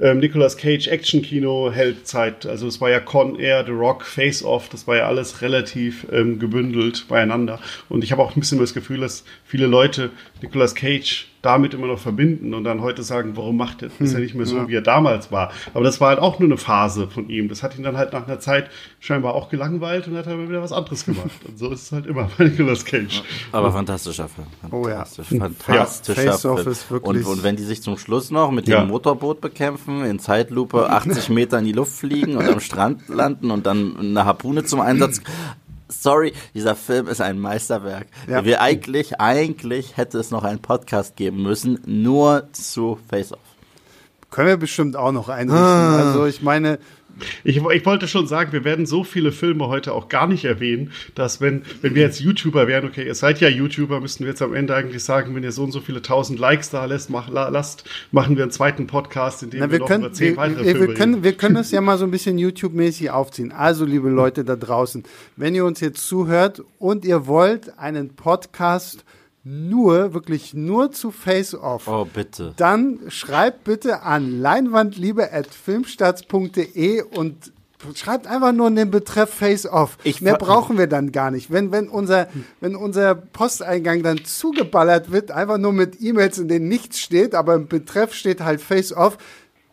ähm, Nicolas Cage Action-Kino hält Zeit. Also es war ja Con Air, The Rock, Face Off, das war ja alles relativ ähm, gebündelt beieinander. Und ich habe auch ein bisschen das Gefühl, dass viele Leute Nicolas Cage damit immer noch verbinden und dann heute sagen, warum macht er, ist er nicht mehr so, ja. wie er damals war. Aber das war halt auch nur eine Phase von ihm. Das hat ihn dann halt nach einer Zeit scheinbar auch gelangweilt und hat dann wieder was anderes gemacht. Und so ist es halt immer bei Nicolas Cage. Aber fantastischer Film. Fantastisch, oh ja. Fantastischer ja, Film. Und, und, wenn die sich zum Schluss noch mit dem ja. Motorboot bekämpfen, in Zeitlupe 80 Meter in die Luft fliegen und am Strand landen und dann eine Harpune zum Einsatz sorry, dieser Film ist ein Meisterwerk. Ja. Wir eigentlich, eigentlich hätte es noch einen Podcast geben müssen, nur zu Face Off. Können wir bestimmt auch noch einrichten. Ah. Also ich meine, ich, ich, wollte schon sagen, wir werden so viele Filme heute auch gar nicht erwähnen, dass wenn, wenn wir jetzt YouTuber wären, okay, ihr seid ja YouTuber, müssten wir jetzt am Ende eigentlich sagen, wenn ihr so und so viele tausend Likes da lässt, mach, lasst, machen wir einen zweiten Podcast, in dem Na, wir, wir können, noch über zehn wir, weitere wir, Filme wir können, wir können es ja mal so ein bisschen YouTube-mäßig aufziehen. Also, liebe Leute da draußen, wenn ihr uns jetzt zuhört und ihr wollt einen Podcast nur, wirklich nur zu Face Off. Oh, bitte. Dann schreibt bitte an leinwandliebe.filmstarts.de und schreibt einfach nur in den Betreff Face Off. Ich Mehr brauchen wir dann gar nicht. Wenn, wenn, unser, wenn unser Posteingang dann zugeballert wird, einfach nur mit E-Mails, in denen nichts steht, aber im Betreff steht halt Face Off,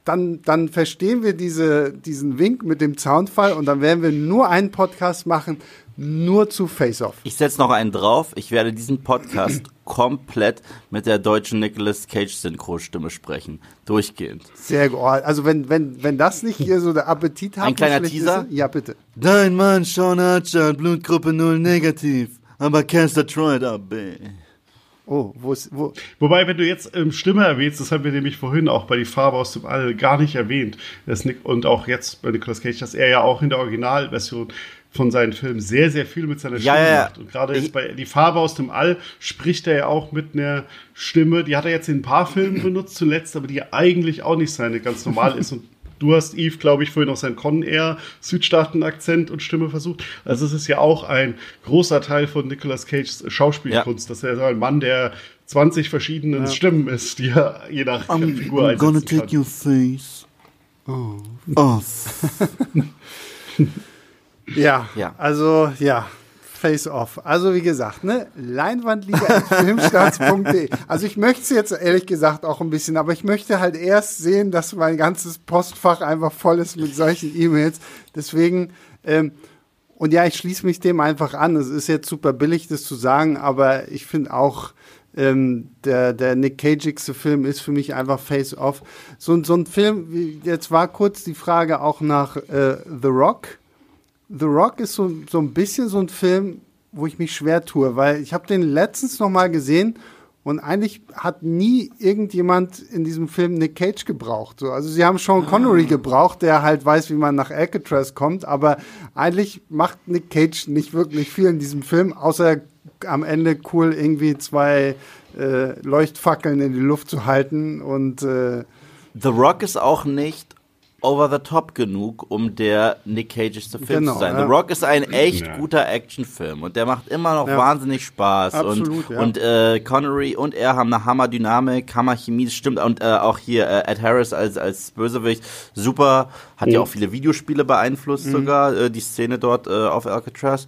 dann, dann verstehen wir diese, diesen Wink mit dem Zaunfall und dann werden wir nur einen Podcast machen nur zu Face Off. Ich setze noch einen drauf. Ich werde diesen Podcast komplett mit der deutschen Nicolas Cage Synchro-Stimme sprechen. Durchgehend. Sehr gut. Also wenn, wenn, wenn das nicht hier so der Appetit hat. Ein kleiner Teaser? Ist, ja, bitte. Dein Mann Sean Archer, Blutgruppe 0 negativ. Aber Cancer tried up, Oh, wo ist, wo? Wobei, wenn du jetzt ähm, Stimme erwähnst, das haben wir nämlich vorhin auch bei Die Farbe aus dem All gar nicht erwähnt. Das Nick, und auch jetzt bei Nicolas Cage, dass er ja auch in der Originalversion von seinen Filmen sehr, sehr viel mit seiner Stimme ja, ja. macht. Und gerade jetzt bei Die Farbe aus dem All spricht er ja auch mit einer Stimme, die hat er jetzt in ein paar Filmen benutzt zuletzt, aber die eigentlich auch nicht seine ganz normal ist. Und du hast Eve, glaube ich, vorhin auch seinen Con Air Südstaaten-Akzent und Stimme versucht. Also es ist ja auch ein großer Teil von Nicolas Cages Schauspielkunst, ja. dass er so ein Mann, der 20 verschiedenen ja. Stimmen ist, die er je nach I'm, Figur I'm gonna take kann. your face off. off. Ja, ja, also ja, Face Off. Also wie gesagt, ne, Leinwandliga.filmstarts.de. Also ich möchte es jetzt ehrlich gesagt auch ein bisschen, aber ich möchte halt erst sehen, dass mein ganzes Postfach einfach voll ist mit solchen E-Mails. Deswegen, ähm, und ja, ich schließe mich dem einfach an. Es ist jetzt super billig, das zu sagen, aber ich finde auch, ähm, der, der Nick Cageigste Film ist für mich einfach Face Off. So, so ein Film, jetzt war kurz die Frage auch nach äh, The Rock The Rock ist so, so ein bisschen so ein Film, wo ich mich schwer tue, weil ich habe den letztens noch mal gesehen und eigentlich hat nie irgendjemand in diesem Film Nick Cage gebraucht. So, also sie haben Sean Connery ah. gebraucht, der halt weiß, wie man nach Alcatraz kommt, aber eigentlich macht Nick Cage nicht wirklich viel in diesem Film, außer am Ende cool irgendwie zwei äh, Leuchtfackeln in die Luft zu halten und äh, The Rock ist auch nicht over the top genug, um der Nick Cage'ste Film genau, zu sein. Ja. The Rock ist ein echt ja. guter Actionfilm und der macht immer noch ja. wahnsinnig Spaß. Absolut, und und äh, Connery und er haben eine Hammer-Dynamik, Hammer-Chemie, stimmt. Und äh, auch hier äh, Ed Harris als, als Bösewicht, super. Hat mhm. ja auch viele Videospiele beeinflusst mhm. sogar, äh, die Szene dort äh, auf Alcatraz.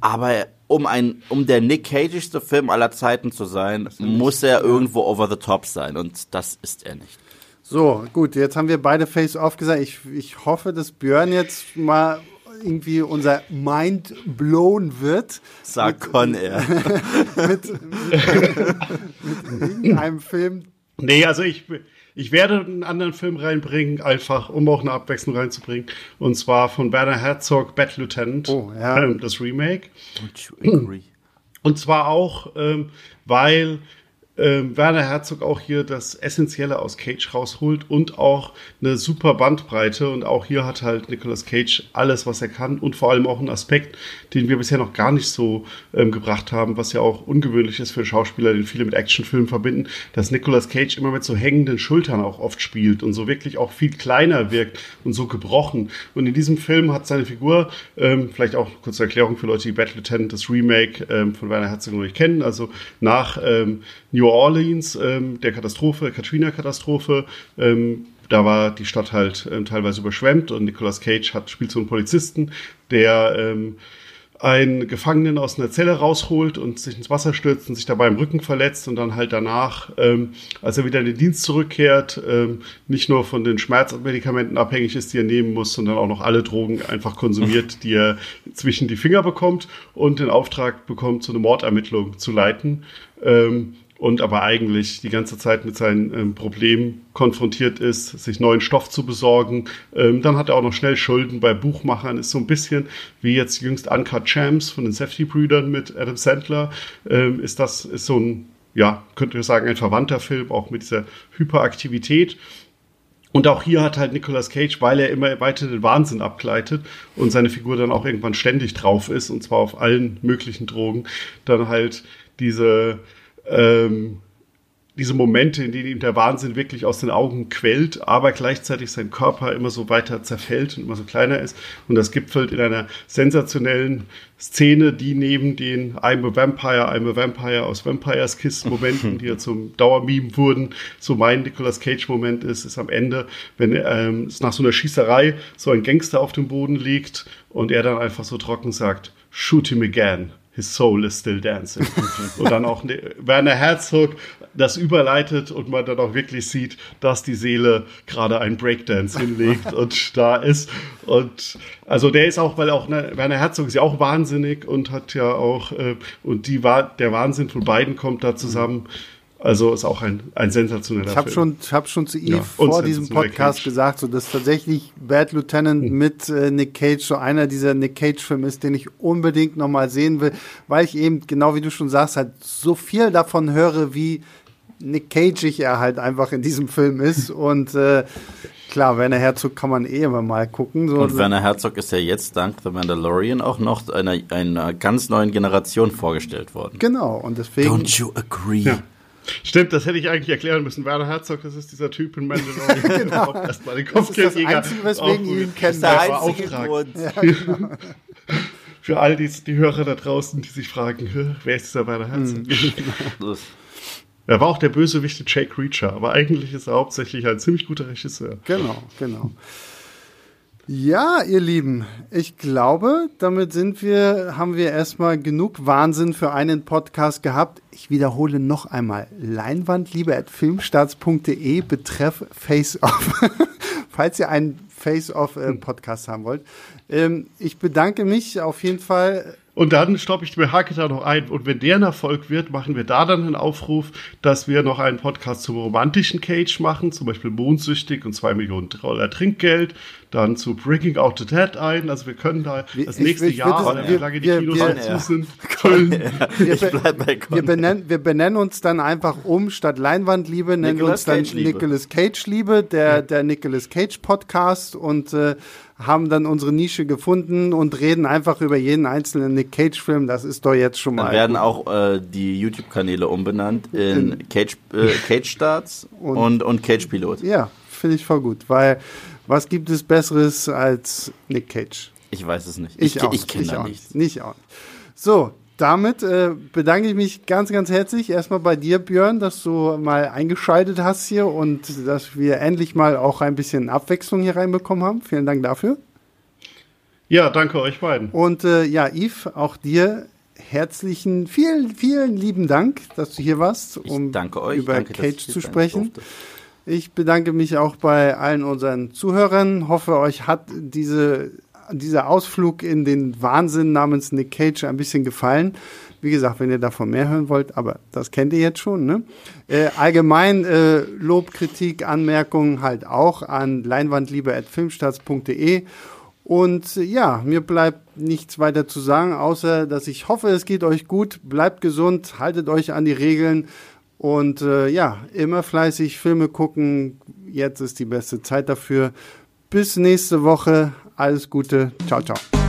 Aber um ein, um der Nick Cage'ste Film aller Zeiten zu sein, muss er irgendwo over the top sein und das ist er nicht. So, gut, jetzt haben wir beide Face-Off gesagt. Ich, ich hoffe, dass Björn jetzt mal irgendwie unser Mind blown wird. Sag Con er. mit, mit, mit irgendeinem Film. Nee, also ich, ich werde einen anderen Film reinbringen, einfach um auch eine Abwechslung reinzubringen. Und zwar von Werner Herzog, Bad Lieutenant, oh, ja. ähm, das Remake. Und zwar auch, ähm, weil ähm, Werner Herzog auch hier das Essentielle aus Cage rausholt und auch eine super Bandbreite. Und auch hier hat halt Nicolas Cage alles, was er kann und vor allem auch einen Aspekt, den wir bisher noch gar nicht so ähm, gebracht haben, was ja auch ungewöhnlich ist für Schauspieler, den viele mit Actionfilmen verbinden, dass Nicolas Cage immer mit so hängenden Schultern auch oft spielt und so wirklich auch viel kleiner wirkt und so gebrochen. Und in diesem Film hat seine Figur, ähm, vielleicht auch kurze Erklärung für Leute, die Battle Lieutenant, das Remake ähm, von Werner Herzog noch nicht kennen, also nach ähm, New Orleans, ähm, der Katastrophe, Katrina-Katastrophe, ähm, da war die Stadt halt ähm, teilweise überschwemmt und Nicolas Cage hat spielt so einen Polizisten, der ähm, einen Gefangenen aus einer Zelle rausholt und sich ins Wasser stürzt und sich dabei im Rücken verletzt und dann halt danach, ähm, als er wieder in den Dienst zurückkehrt, ähm, nicht nur von den Schmerzmedikamenten abhängig ist, die er nehmen muss, sondern auch noch alle Drogen einfach konsumiert, die er zwischen die Finger bekommt und den Auftrag bekommt, so eine Mordermittlung zu leiten. Ähm, und aber eigentlich die ganze Zeit mit seinen ähm, Problemen konfrontiert ist, sich neuen Stoff zu besorgen. Ähm, dann hat er auch noch schnell Schulden bei Buchmachern, ist so ein bisschen wie jetzt jüngst Uncut Champs von den Safety-Brüdern mit Adam Sandler. Ähm, ist das ist so ein, ja, könnte ich sagen, ein verwandter Film, auch mit dieser Hyperaktivität. Und auch hier hat halt Nicolas Cage, weil er immer weiter den Wahnsinn abgleitet und seine Figur dann auch irgendwann ständig drauf ist, und zwar auf allen möglichen Drogen, dann halt diese ähm, diese Momente, in denen ihm der Wahnsinn wirklich aus den Augen quält, aber gleichzeitig sein Körper immer so weiter zerfällt und immer so kleiner ist. Und das gipfelt in einer sensationellen Szene, die neben den I'm a Vampire, I'm a Vampire aus Vampires Kiss Momenten, die ja zum Dauermeme wurden, so mein Nicolas Cage Moment ist, ist am Ende, wenn ähm, es nach so einer Schießerei so ein Gangster auf dem Boden liegt und er dann einfach so trocken sagt, shoot him again his soul is still dancing. und dann auch ne, Werner Herzog das überleitet und man dann auch wirklich sieht, dass die Seele gerade einen Breakdance hinlegt und da ist. Und also der ist auch, weil auch ne, Werner Herzog ist ja auch wahnsinnig und hat ja auch, äh, und die war, der Wahnsinn von beiden kommt da zusammen. Mhm also ist auch ein, ein sensationeller ich hab Film. Schon, ich habe schon zu Eve ja, vor diesem Podcast Cage. gesagt, so dass tatsächlich Bad Lieutenant hm. mit äh, Nick Cage so einer dieser Nick Cage-Filme ist, den ich unbedingt nochmal sehen will, weil ich eben, genau wie du schon sagst, halt so viel davon höre, wie Nick Cage er halt einfach in diesem Film ist. Und äh, klar, Werner Herzog kann man eh immer mal gucken. So. Und Werner Herzog ist ja jetzt dank The Mandalorian auch noch einer, einer ganz neuen Generation vorgestellt worden. Genau, und deswegen. Don't you agree? Ja. Stimmt, das hätte ich eigentlich erklären müssen. Werner Herzog, das ist dieser Typ in Mandalorian. genau. Erstmal den Kopfgeldjäger. Das ist das Einzige, weswegen ihn kenne. Der einzige Grund. Ja, genau. Für all die, die Hörer da draußen, die sich fragen, wer ist dieser Werner Herzog? Hm. er war auch der Bösewicht Jake Reacher, aber eigentlich ist er hauptsächlich ein ziemlich guter Regisseur. Genau, genau. Ja, ihr Lieben, ich glaube, damit sind wir, haben wir erstmal genug Wahnsinn für einen Podcast gehabt. Ich wiederhole noch einmal, Leinwandliebe at filmstarts.de betreff Face-Off. Falls ihr einen Face-Off-Podcast äh, haben wollt. Ähm, ich bedanke mich auf jeden Fall und dann stoppe ich mir Hake da noch ein. Und wenn der ein Erfolg wird, machen wir da dann einen Aufruf, dass wir noch einen Podcast zum romantischen Cage machen, zum Beispiel Mondsüchtig und zwei Millionen Dollar Trinkgeld, dann zu Breaking Out the Dead ein. Also wir können da das nächste ich, ich Jahr, das, solange die Kinos wir, zu sind, Köln. Wir, be wir, benennen, wir benennen uns dann einfach um, statt Leinwandliebe nennen wir uns dann Nicolas Cage Liebe, der, ja. der Nicolas Cage Podcast und äh, haben dann unsere Nische gefunden und reden einfach über jeden einzelnen Nick Cage-Film. Das ist doch jetzt schon mal. Dann werden auch äh, die YouTube-Kanäle umbenannt in, in Cage, äh, Cage Starts und, und, und Cage Pilot. Ja, finde ich voll gut, weil was gibt es Besseres als Nick Cage? Ich weiß es nicht. Ich, ich, ich kenne da nichts. Nicht auch. So, damit äh, bedanke ich mich ganz, ganz herzlich erstmal bei dir, Björn, dass du mal eingeschaltet hast hier und dass wir endlich mal auch ein bisschen Abwechslung hier reinbekommen haben. Vielen Dank dafür. Ja, danke euch beiden. Und äh, ja, Yves, auch dir herzlichen, vielen, vielen lieben Dank, dass du hier warst, um euch, über danke, Cage zu sprechen. Ich bedanke mich auch bei allen unseren Zuhörern. Hoffe, euch hat diese dieser Ausflug in den Wahnsinn namens Nick Cage ein bisschen gefallen. Wie gesagt, wenn ihr davon mehr hören wollt, aber das kennt ihr jetzt schon. Ne? Äh, allgemein äh, Lob, Kritik, Anmerkungen halt auch an leinwandliebe.filmstarts.de. Und äh, ja, mir bleibt nichts weiter zu sagen, außer dass ich hoffe, es geht euch gut. Bleibt gesund, haltet euch an die Regeln. Und äh, ja, immer fleißig Filme gucken. Jetzt ist die beste Zeit dafür. Bis nächste Woche. Alles Gute. Ciao, ciao.